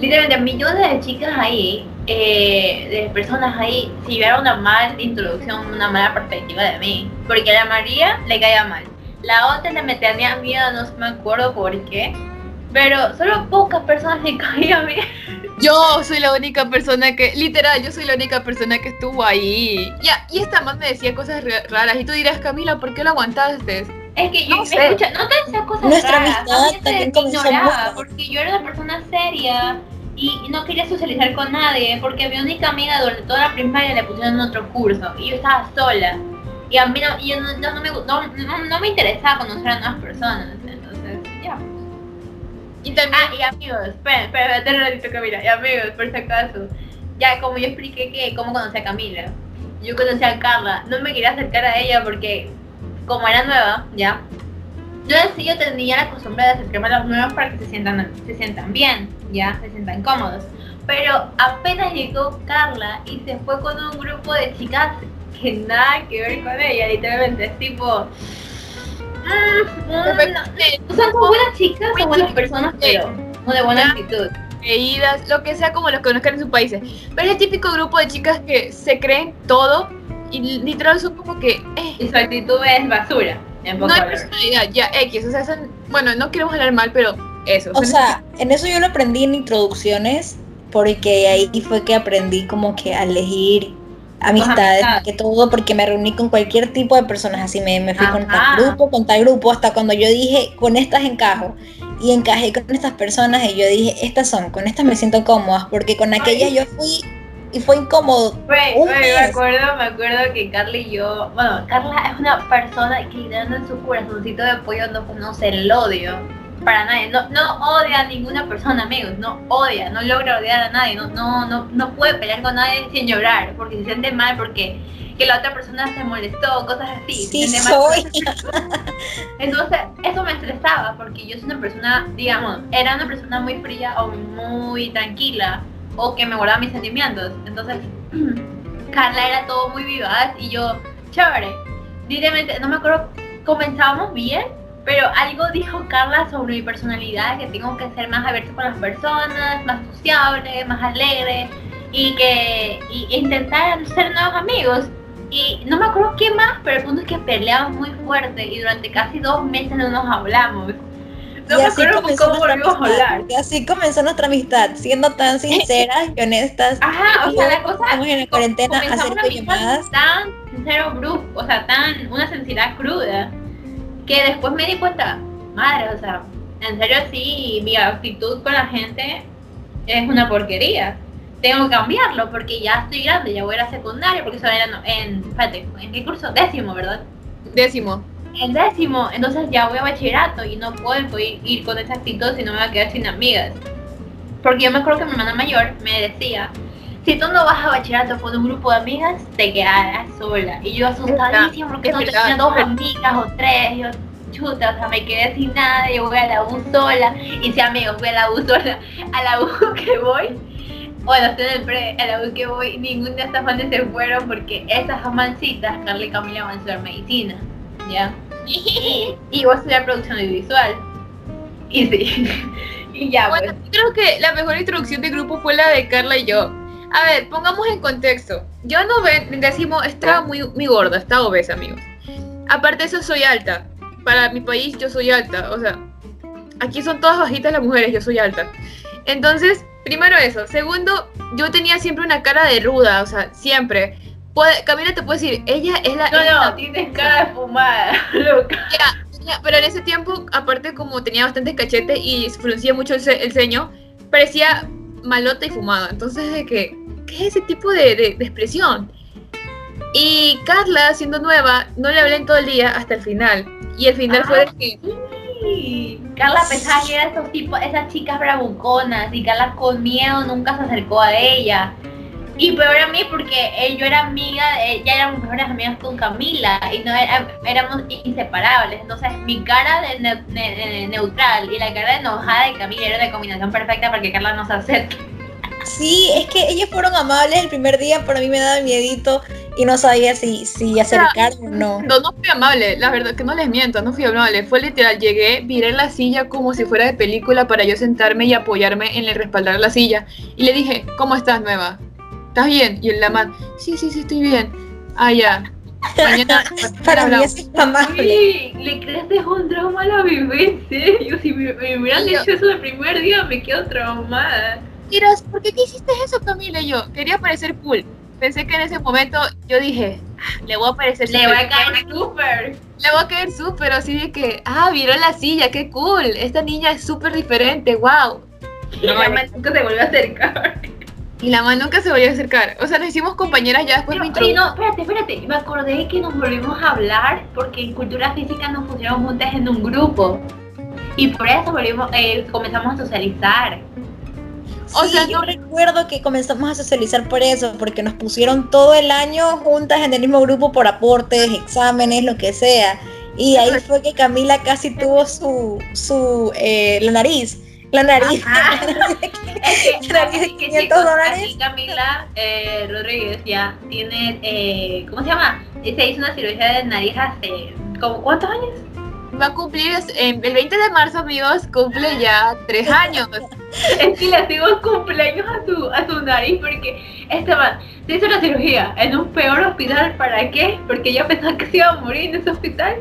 Speaker 1: Literalmente millones de chicas ahí, eh, de personas ahí, si hubiera una mala introducción, una mala perspectiva de mí, porque a la María le caía mal. La otra le metía miedo, no me acuerdo por qué, pero solo pocas personas le caían bien.
Speaker 3: Yo soy la única persona que, literal, yo soy la única persona que estuvo ahí. Ya, y esta más me decía cosas raras. Y tú dirás, Camila, ¿por qué lo aguantaste?
Speaker 1: Es que yo, no, sé. escucha, no te decía cosas
Speaker 4: Nuestra
Speaker 1: raras.
Speaker 4: amistad también ignoraba,
Speaker 1: porque yo era una persona seria y no quería socializar con nadie porque mi única amiga durante toda la primaria le pusieron en otro curso y yo estaba sola. Y a mí no, yo no, no, me, no, no me interesaba conocer a nuevas personas. Y también, ah, y amigos, espera, espera, un ratito Camila, y amigos, por si acaso, ya como yo expliqué que cómo conocí a Camila, yo conocí a Carla, no me quería acercar a ella porque como era nueva, ya, yo en sí yo tenía la costumbre de acercarme a los nuevos para que se sientan, se sientan bien, ya, se sientan cómodos. Pero apenas llegó Carla y se fue con un grupo de chicas que nada que ver con ella, literalmente, es tipo... Mm, mm, no, son buenas chicas, son buenas personas, pero no de buena actitud
Speaker 3: creídas, lo que sea como los conozcan en sus países. Pero es el típico grupo de chicas que se creen todo y literal son como que...
Speaker 1: Eh. Y su actitud es basura.
Speaker 3: no hay personalidad, ya X, o sea, son, bueno, no queremos hablar mal, pero eso.
Speaker 4: O sea, en eso yo lo aprendí en introducciones, porque ahí fue que aprendí como que a elegir amistades, que todo, porque me reuní con cualquier tipo de personas, así me, me fui con tal grupo, con tal grupo, hasta cuando yo dije, con estas encajo, y encajé con estas personas, y yo dije, estas son, con estas me siento cómoda, porque con aquellas yo fui y fue incómodo.
Speaker 1: me acuerdo, me acuerdo que Carla y yo, bueno, Carla es una persona que literalmente en su corazoncito de pollo no conoce el odio para nadie, no, no odia a ninguna persona, amigos, no odia, no logra odiar a nadie, no, no, no, no puede pelear con nadie sin llorar, porque se siente mal, porque que la otra persona se molestó, cosas así.
Speaker 4: Sí, soy.
Speaker 1: Entonces, eso me estresaba, porque yo soy una persona, digamos, era una persona muy fría o muy tranquila, o que me guardaba mis sentimientos. Entonces, Carla era todo muy vivaz y yo, chévere. Directamente, no me acuerdo, comenzábamos bien, pero algo dijo Carla sobre mi personalidad, que tengo que ser más abierto con las personas, más sociable, más alegre y que intentar ser nuevos amigos. Y no me acuerdo qué más, pero el punto es que peleamos muy fuerte y durante casi dos meses no nos hablamos. No
Speaker 4: y así comenzó cómo volvimos a hablar. Y así comenzó nuestra amistad, siendo tan sinceras y honestas.
Speaker 1: Ajá, o sea, la cosa
Speaker 4: estamos en la cuarentena hacer llamadas.
Speaker 1: Tan sincero, grupo, o sea, tan una sinceridad cruda que después me di cuenta, madre, o sea, en serio sí, mi actitud con la gente es una porquería. Tengo que cambiarlo porque ya estoy grande, ya voy a la secundaria, porque eso era en, espérate, ¿en qué curso? Décimo, ¿verdad?
Speaker 3: Décimo.
Speaker 1: En décimo, entonces ya voy a bachillerato y no puedo ir, con esa actitud si no me voy a quedar sin amigas. Porque yo me acuerdo que mi hermana mayor me decía, si tú no vas a bachillerato con un grupo de amigas, te quedarás sola. Y yo asustadísima porque no tenía dos amigas o tres. Yo, chuta, o sea, me quedé sin nada, yo voy a la U sola. Y si amigos, voy a la U sola. A la U que voy, bueno, estoy en el pre, a la U que voy, ninguna de estas fans se fueron porque esas amancitas, Carla y Camila van a estudiar medicina, ¿ya? y voy a estudiar producción audiovisual. Y sí. y ya,
Speaker 3: bueno,
Speaker 1: pues.
Speaker 3: creo que la mejor introducción de grupo fue la de Carla y yo a ver, pongamos en contexto. Yo no ven, decimos, estaba muy, muy gorda, estaba obesa, amigos. Aparte de eso, soy alta. Para mi país, yo soy alta. O sea, aquí son todas bajitas las mujeres, yo soy alta. Entonces, primero eso. Segundo, yo tenía siempre una cara de ruda, o sea, siempre. Camila te puede decir, ella es la...
Speaker 1: No, no, tienes cara de fumada, loca.
Speaker 3: Ya, pero en ese tiempo, aparte como tenía bastantes cachetes y fruncía mucho el, el ceño, parecía malota y fumada. Entonces, de que, ¿qué es ese tipo de, de, expresión? Y Carla, siendo nueva, no le hablé en todo el día hasta el final. Y el final fue de
Speaker 1: que. Carla pensaba que era esos tipos, esas chicas bravuconas y Carla con miedo nunca se acercó a ella. Y peor a mí porque yo era amiga, ya éramos mejores amigas con Camila y no éramos inseparables. Entonces mi cara de, neutral y la cara de enojada de Camila era una combinación perfecta para que Carla nos acerque.
Speaker 4: Sí, es que ellos fueron amables el primer día, pero a mí me daba miedito y no sabía si, si acercar o no.
Speaker 3: No, no fui amable, la verdad que no les miento, no fui amable. Fue literal, llegué, viré la silla como si fuera de película para yo sentarme y apoyarme en el respaldar de la silla. Y le dije, ¿cómo estás, nueva? ¿Estás bien? Y el man, sí, sí, sí, estoy bien. Ah, ya.
Speaker 4: Mañana, Para mí es
Speaker 1: amable. le creaste un trauma a la bebé, en serio. Si me, hubieran dicho eso el primer día, me quedo traumada.
Speaker 3: Miras, ¿por qué, hiciste eso, Camila? Y yo, quería parecer cool. Pensé que en ese momento yo dije, ah, le voy a parecer
Speaker 1: Le voy a caer súper.
Speaker 3: Le voy a caer súper, así de que, ah, viró la silla, qué cool. Esta niña es súper diferente, wow.
Speaker 1: Y no, nunca se volvió a acercar.
Speaker 3: Y la mano nunca se volvió a acercar. O sea, nos hicimos compañeras ya después
Speaker 1: Pero, me no, espérate, espérate. Me acordé que nos volvimos a hablar porque en cultura física nos pusieron juntas en un grupo. Y por eso volvimos, eh, comenzamos a socializar.
Speaker 4: O sea, yo recuerdo que comenzamos a socializar por eso, porque nos pusieron todo el año juntas en el mismo grupo por aportes, exámenes, lo que sea. Y ahí fue que Camila casi tuvo su, su eh, la nariz. La nariz.
Speaker 1: la nariz de 500 dólares. Camila eh, Rodríguez ya tiene, eh, ¿cómo se llama? Se hizo una cirugía de nariz hace, ¿como cuántos años?
Speaker 3: Va a cumplir, el 20 de marzo, amigos, cumple ya tres años.
Speaker 1: es que le hacemos cumpleaños a su, a su nariz porque este man se hizo una cirugía en un peor hospital. ¿Para qué? Porque ella pensaba que se iba a morir en ese hospital.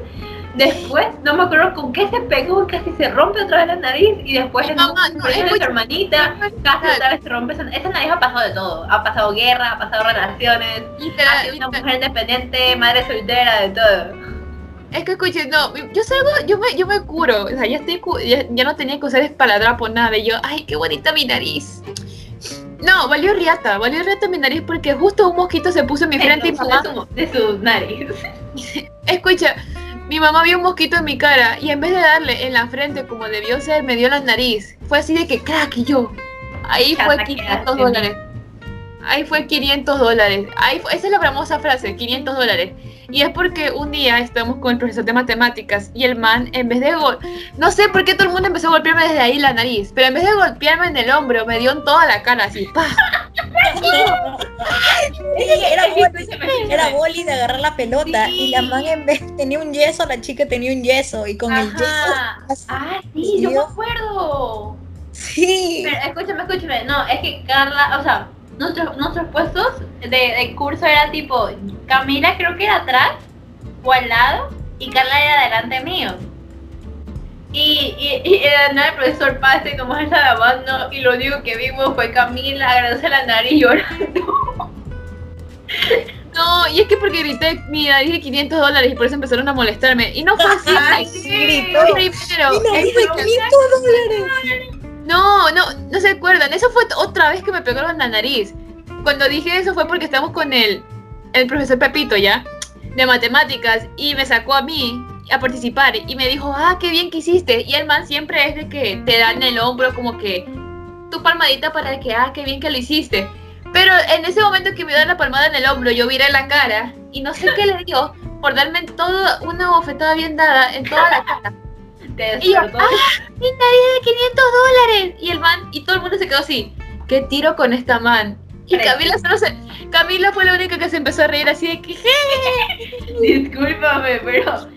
Speaker 1: Después, no me acuerdo con qué se pegó, casi se rompe otra vez la nariz y después en un no, de su hermanita, casi otra vez se rompe esa, nariz ha pasado de todo, ha pasado guerra, ha pasado relaciones, ha sido una mujer independiente, madre soltera, de todo.
Speaker 3: Es que escuche, no, yo salgo, yo me, yo me curo, o sea, ya, estoy, ya, no tenía que usar espaladrapo nada, y yo, ay, qué bonita mi nariz. No, valió riata, valió riata mi nariz porque justo un mosquito se puso en mi frente y
Speaker 1: mamá... De su, nariz.
Speaker 3: Escucha, mi mamá vio un mosquito en mi cara y en vez de darle en la frente como debió ser, me dio la nariz. Fue así de que crack y yo. Ahí fue 500 dólares. Ahí fue 500 dólares. Ahí esa es la famosa frase, 500 dólares. Y es porque un día estamos con el profesor de matemáticas y el man, en vez de gol, no sé por qué todo el mundo empezó a golpearme desde ahí la nariz, pero en vez de golpearme en el hombro, me dio en toda la cara así, ¡pah!
Speaker 4: era, boli, de agarrar la pelota y la man en vez tenía un yeso, la chica tenía un yeso y con el yeso.
Speaker 1: ah, sí, yo me acuerdo.
Speaker 4: Sí.
Speaker 1: Pero escúchame, escúchame, no, es que Carla, o sea, nuestros, nuestros puestos de, curso era tipo, Camila creo que era atrás o al lado y Carla era delante mío. Y, y, y el profesor pasa y nomás está lavando y lo único que vimos fue Camila agarrándose la nariz llorando.
Speaker 3: No, y es que porque grité mi nariz de 500 dólares y por eso empezaron a molestarme. Y no fue así.
Speaker 4: Ay, sí, gritó. Primero. Mi nariz de 500 dólares.
Speaker 3: No, no, no se acuerdan. Eso fue otra vez que me pegaron en la nariz. Cuando dije eso fue porque estamos con el, el profesor Pepito, ¿ya? De matemáticas. Y me sacó a mí a participar. Y me dijo, ah, qué bien que hiciste. Y el man siempre es de que te dan el hombro como que tu palmadita para que, ah, qué bien que lo hiciste. Pero en ese momento que me dio la palmada en el hombro, yo viré la cara y no sé qué le dio por darme toda una bofetada bien dada en toda la cara y yo, ¡ah! ¡Mi de 500 dólares! Y el man, y todo el mundo se quedó así. ¿Qué tiro con esta man? Y Camila solo se, Camila fue la única que se empezó a reír así de que
Speaker 1: Discúlpame, pero,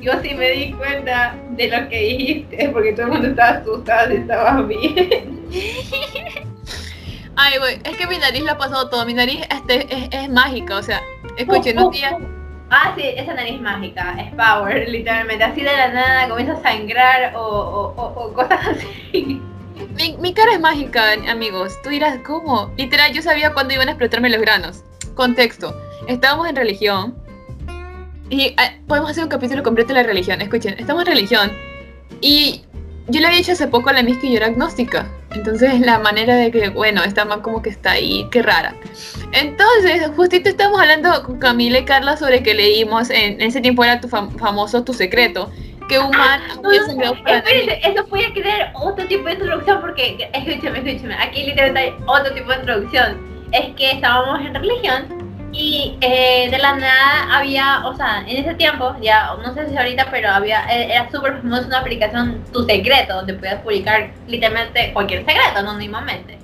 Speaker 1: yo sí me di cuenta de lo que dijiste, porque todo el mundo estaba asustado y estaba bien.
Speaker 3: Ay, güey, es que mi nariz la ha pasado todo. Mi nariz este, es, es, mágica, o sea, escuchen, un día
Speaker 1: Ah, sí, esa nariz mágica, es power, literalmente. Así de la nada comienza a sangrar o, cosas así.
Speaker 3: Mi, cara es mágica, amigos. Tú dirás, ¿cómo? Literal, yo sabía cuándo iban a explotarme los granos. Contexto. Estábamos en religión. Y ah, podemos hacer un capítulo completo de la religión. Escuchen, estamos en religión. Y yo le había dicho hace poco a la Miss que yo era agnóstica. Entonces la manera de que, bueno, esta man como que está ahí, qué rara. Entonces, justito estamos hablando con Camila y Carla sobre que leímos, en, ese tiempo era tu famoso Tu Secreto, que un man
Speaker 1: eso voy a querer otro tipo de introducción porque, escúchame, escúchame, aquí literalmente hay otro tipo de introducción. Es que estábamos en religión y eh, de la nada había, o sea, en ese tiempo, ya no sé si ahorita, pero había, eh, era súper famosa una aplicación, Tu Secreto, donde podías publicar literalmente cualquier secreto anónimamente.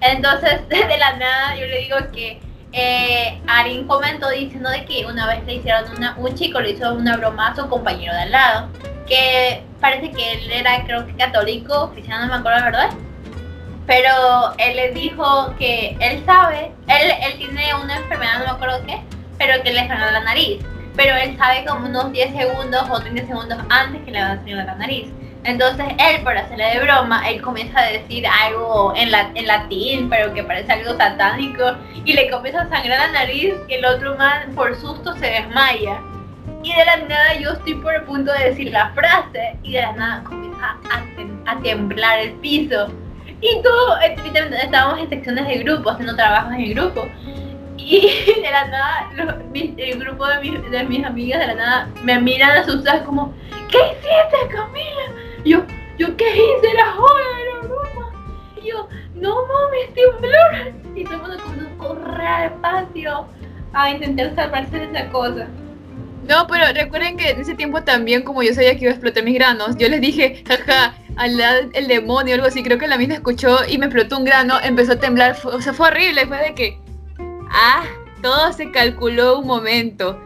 Speaker 1: Entonces, de la nada, yo le digo que eh, Arin comentó diciendo de que una vez le hicieron una, un chico le hizo una broma a su compañero de al lado, que parece que él era, creo que católico, cristiano, no me acuerdo la verdad pero él le dijo que él sabe, él, él tiene una enfermedad, no me acuerdo qué, pero que le sanó la nariz. Pero él sabe como unos 10 segundos o 30 segundos antes que le va a salir la nariz. Entonces él, por hacerle de broma, él comienza a decir algo en, la, en latín, pero que parece algo satánico, y le comienza a sangrar la nariz, que el otro man por susto se desmaya. Y de la nada yo estoy por el punto de decir la frase, y de la nada comienza a, a temblar el piso. Y todo, eh, estábamos en secciones de grupo, haciendo trabajos en grupo. Y de la nada, el grupo de, mis amigas de la nada me miran asustadas como, ¿qué hiciste Camila? Yo, ¿yo qué hice? La joda de la broma. Yo, no mames, temblor. Y todo el mundo comenzó a correr despacio a intentar salvarse de esa cosa.
Speaker 3: No, pero recuerden que en ese tiempo también, como yo sabía que iba a explotar mis granos, yo les dije, jaja, al el demonio o algo así, creo que la misma escuchó y me explotó un grano, empezó a temblar, o sea, fue horrible, fue de que, ah, todo se calculó un momento.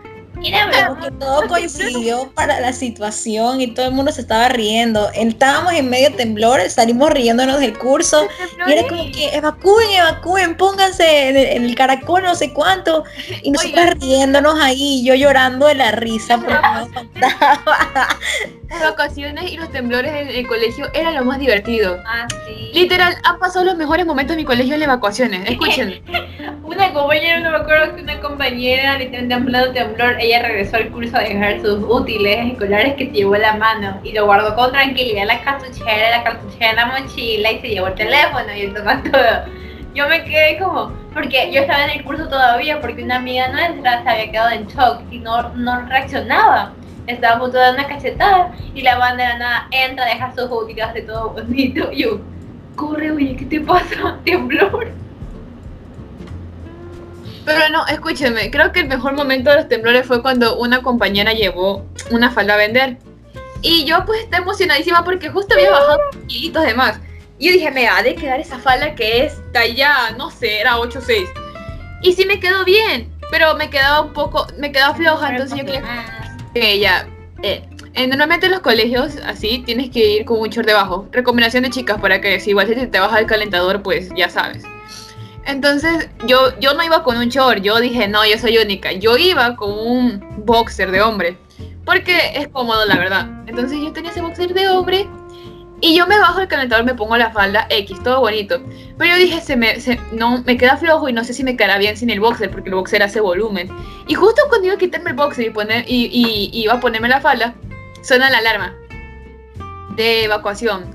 Speaker 4: Porque todo coincidió para la situación y todo el mundo se estaba riendo. Estábamos en medio temblor, salimos riéndonos del curso y era como que evacúen, evacúen, pónganse en el, caracol no sé cuánto y nosotros riéndonos ahí, yo llorando de la risa porque no
Speaker 3: faltaba. Las vacaciones y los temblores en el colegio era lo más divertido.
Speaker 1: Ah, sí.
Speaker 3: Literal, han pasado los mejores momentos de mi colegio en las evacuaciones. Escuchen.
Speaker 1: una compañera, no me acuerdo que una compañera, literalmente temblado temblor, ella regresó al curso a dejar sus útiles escolares que se llevó en la mano y lo guardó con tranquilidad en la cartuchera, la cartuchera en la mochila y se llevó el teléfono y el tomó todo. Yo me quedé como, porque yo estaba en el curso todavía porque una amiga nuestra se había quedado en shock y no, no reaccionaba estaba a punto de dar una cachetada y la banda de nada entra, deja sus útiles, hace todo bonito. Y yo, corre, oye, ¿qué te pasa? Temblor.
Speaker 3: Pero no, escúcheme, creo que el mejor momento de los temblores fue cuando una compañera llevó una falda a vender. Y yo pues estaba emocionadísima porque justo había bajado kilitos de más. Y yo dije, me ha de quedar esa falda que es talla, no sé, era 8-6. Y sí me quedó bien, pero me quedaba un poco, me quedaba floja, entonces yo quería ella. Eh, normalmente en los colegios así tienes que ir con un short debajo. Recomendación de chicas para que si igual si te baja el calentador, pues ya sabes. Entonces yo, yo no iba con un short, yo dije, no, yo soy única. Yo iba con un boxer de hombre, porque es cómodo, la verdad. Entonces yo tenía ese boxer de hombre y yo me bajo el calentador, me pongo la falda X, todo bonito. Pero yo dije, se me, no, me queda flojo y no sé si me quedará bien sin el boxer, porque el boxer hace volumen. Y justo cuando iba a quitarme el boxer y, poner, y, y, iba a ponerme la falda, suena la alarma de evacuación.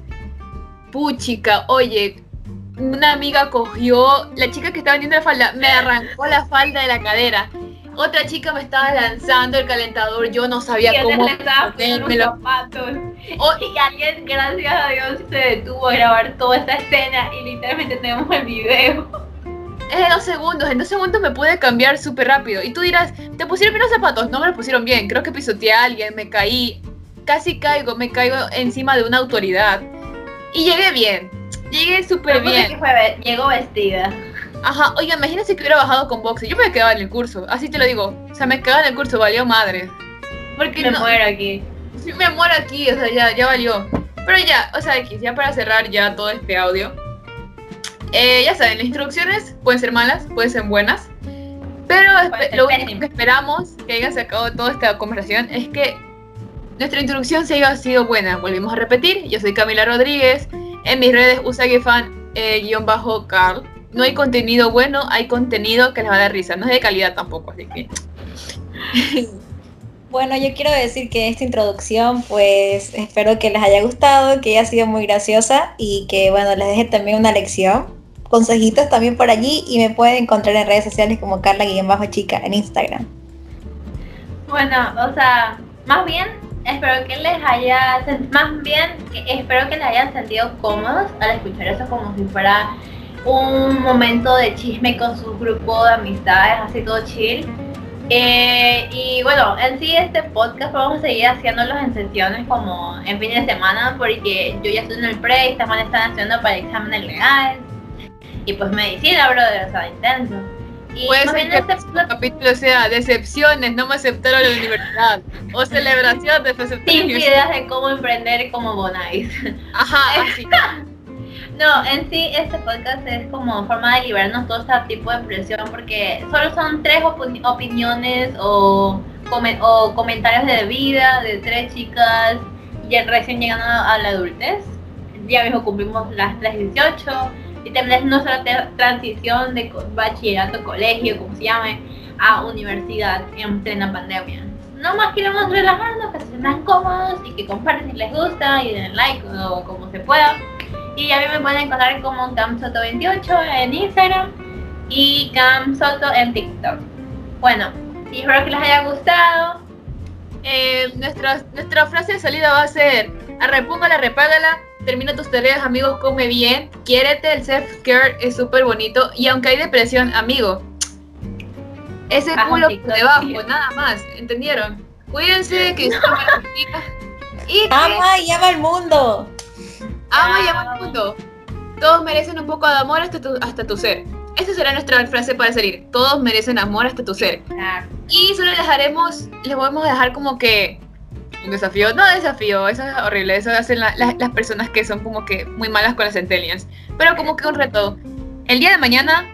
Speaker 3: Puchica, oye, una amiga cogió, la chica que estaba vendiendo la falda, me arrancó la falda de la cadera otra chica me estaba lanzando el calentador, yo no sabía cómo
Speaker 1: ponérmelo. Oh, y alguien, gracias a Dios, se detuvo a grabar toda esta escena y literalmente tenemos el video.
Speaker 3: Es de dos segundos, en dos segundos me pude cambiar súper rápido. Y tú dirás, ¿te pusieron bien los zapatos? No me los pusieron bien, creo que pisoteé a alguien, me caí, casi caigo, me caigo encima de una autoridad. Y llegué bien, llegué súper bien.
Speaker 1: Que llegó vestida.
Speaker 3: Ajá, oiga, imagínense que hubiera bajado con boxe. Yo me quedaba en el curso, así te lo digo. O sea, me quedaba en el curso, valió madre.
Speaker 1: Porque me muero aquí.
Speaker 3: Sí, me muero aquí, o sea, ya, ya valió. Pero ya, o sea, ya para cerrar ya todo este audio. Eh, ya saben, las instrucciones pueden ser malas, pueden ser buenas. Pero lo único que esperamos que haya sacado toda esta conversación es que nuestra introducción se haya sido buena. Volvimos a repetir, yo soy Camila Rodríguez. En mis redes, usagifan-carl. Eh, no hay contenido bueno, hay contenido que les va a dar risa. No es de calidad tampoco, así que.
Speaker 4: Bueno, yo quiero decir que esta introducción, pues espero que les haya gustado, que haya sido muy graciosa y que, bueno, les deje también una lección. Consejitos también por allí y me pueden encontrar en redes sociales como Carla-Chica en Instagram.
Speaker 1: Bueno, o sea, más bien espero que les haya, más bien espero que les hayan sentido cómodos al escuchar eso como si fuera un momento de chisme con su grupo de amistades, así todo chill. Eh, y bueno, en sí este podcast vamos a seguir haciéndolo en sesiones como en fines de semana porque yo ya estoy en el pre y esta semana están haciendo para exámenes legales y pues medicina, brother, o sea, intenso.
Speaker 3: Y Puede ser que este capítulo sea decepciones, no me aceptaron la universidad o celebración de
Speaker 1: Sin ideas de cómo emprender como Bonais.
Speaker 3: Ajá, así.
Speaker 1: No, en sí este podcast es como forma de liberarnos todo este tipo de presión porque solo son tres opiniones o, o comentarios de vida de tres chicas ya recién llegando a la adultez. Ya mismo cumplimos las 318 y es nuestra transición de bachillerato, colegio, como se llame, a universidad en plena pandemia. No más queremos relajarnos, que se sientan cómodos y que comparten si les gusta y den like o como se pueda. Y a mí me pueden encontrar como CamSoto28 en Instagram y CamSoto en TikTok. Bueno, espero que les haya gustado.
Speaker 3: Eh, nuestra, nuestra frase de salida va a ser arrepúngala, repágala, termina tus tareas, amigos, come bien, quiérete, el self-care es súper bonito y aunque hay depresión, amigo, ese culo por debajo, nada más, ¿entendieron? Cuídense, que sus días. Y que
Speaker 4: Ama y ama al mundo.
Speaker 3: ama y ama al mundo. Todos merecen un poco de amor hasta tu, hasta tu ser. Esa será nuestra frase para salir. Todos merecen amor hasta tu ser.
Speaker 1: Claro.
Speaker 3: Y solo les haremos, les podemos dejar como que un desafío, no desafío, eso es horrible, eso hacen la- la- las personas que son como que muy malas con las centennials, pero como que un reto. El día de mañana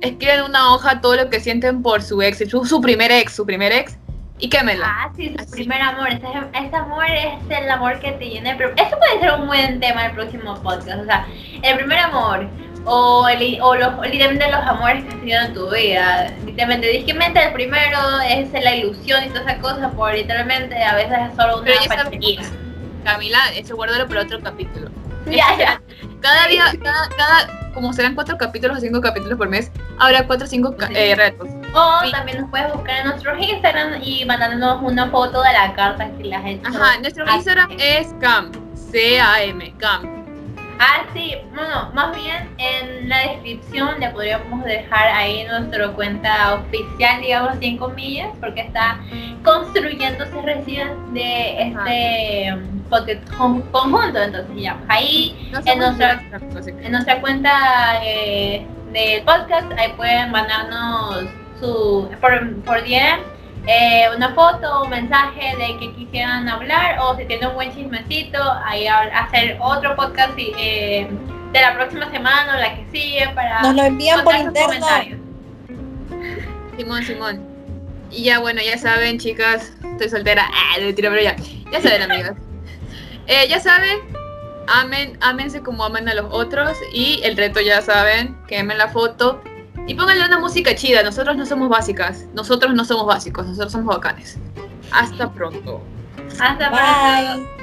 Speaker 3: escriben una hoja todo lo que sienten por su ex, su, su primer ex, su primer ex, y quémela.
Speaker 1: Ah, sí, su
Speaker 3: Así.
Speaker 1: primer amor. Ese, ese amor es el amor que te llena. Pero eso puede ser un buen tema del próximo podcast. O sea, el primer amor. O, el, o, los, o literalmente los amores que has tenido en tu vida. Literalmente, disquemente el primero es la ilusión y todas esas cosas. Por literalmente a veces es solo una fantasía.
Speaker 3: Camila, eso guárdalo para otro capítulo.
Speaker 1: Ya, ya.
Speaker 3: Cada día, cada, cada, como serán cuatro capítulos o cinco capítulos por mes, habrá cuatro o cinco ca- eh, retos.
Speaker 1: O
Speaker 3: Sí.
Speaker 1: también nos puedes buscar en nuestros Instagram y mandarnos una foto de la carta que has hecho.
Speaker 3: Ajá, nuestro Instagram es CAM, C-A-M, CAM.
Speaker 1: Ah, sí, bueno, más bien en la descripción le podríamos dejar ahí nuestra cuenta oficial, digamos así en comillas, porque está construyéndose recién de este um, conjunto. Entonces, ya, ahí
Speaker 3: No
Speaker 1: En nuestra- en nuestra cuenta eh, del podcast, ahí pueden mandarnos su por, por DM eh, una foto, un mensaje de que quisieran hablar o si tienen un buen chismecito, ahí hacer otro podcast y, eh, de la próxima semana o la que sigue para
Speaker 4: Nos lo envían por interno.
Speaker 1: comentarios.
Speaker 3: Simón, Simón. Y ya, bueno, ya saben, chicas, estoy soltera. Ah, de mentira, pero ya. Ya saben, amigas. Eh, ya saben, amen, ámense como aman a los otros. Y el reto, ya saben, quemen la foto. Y pónganle una música chida. Nosotros no somos básicas. Nosotros no somos básicos. Nosotros somos bacanes. Hasta pronto.
Speaker 1: Hasta pronto.
Speaker 4: Bye.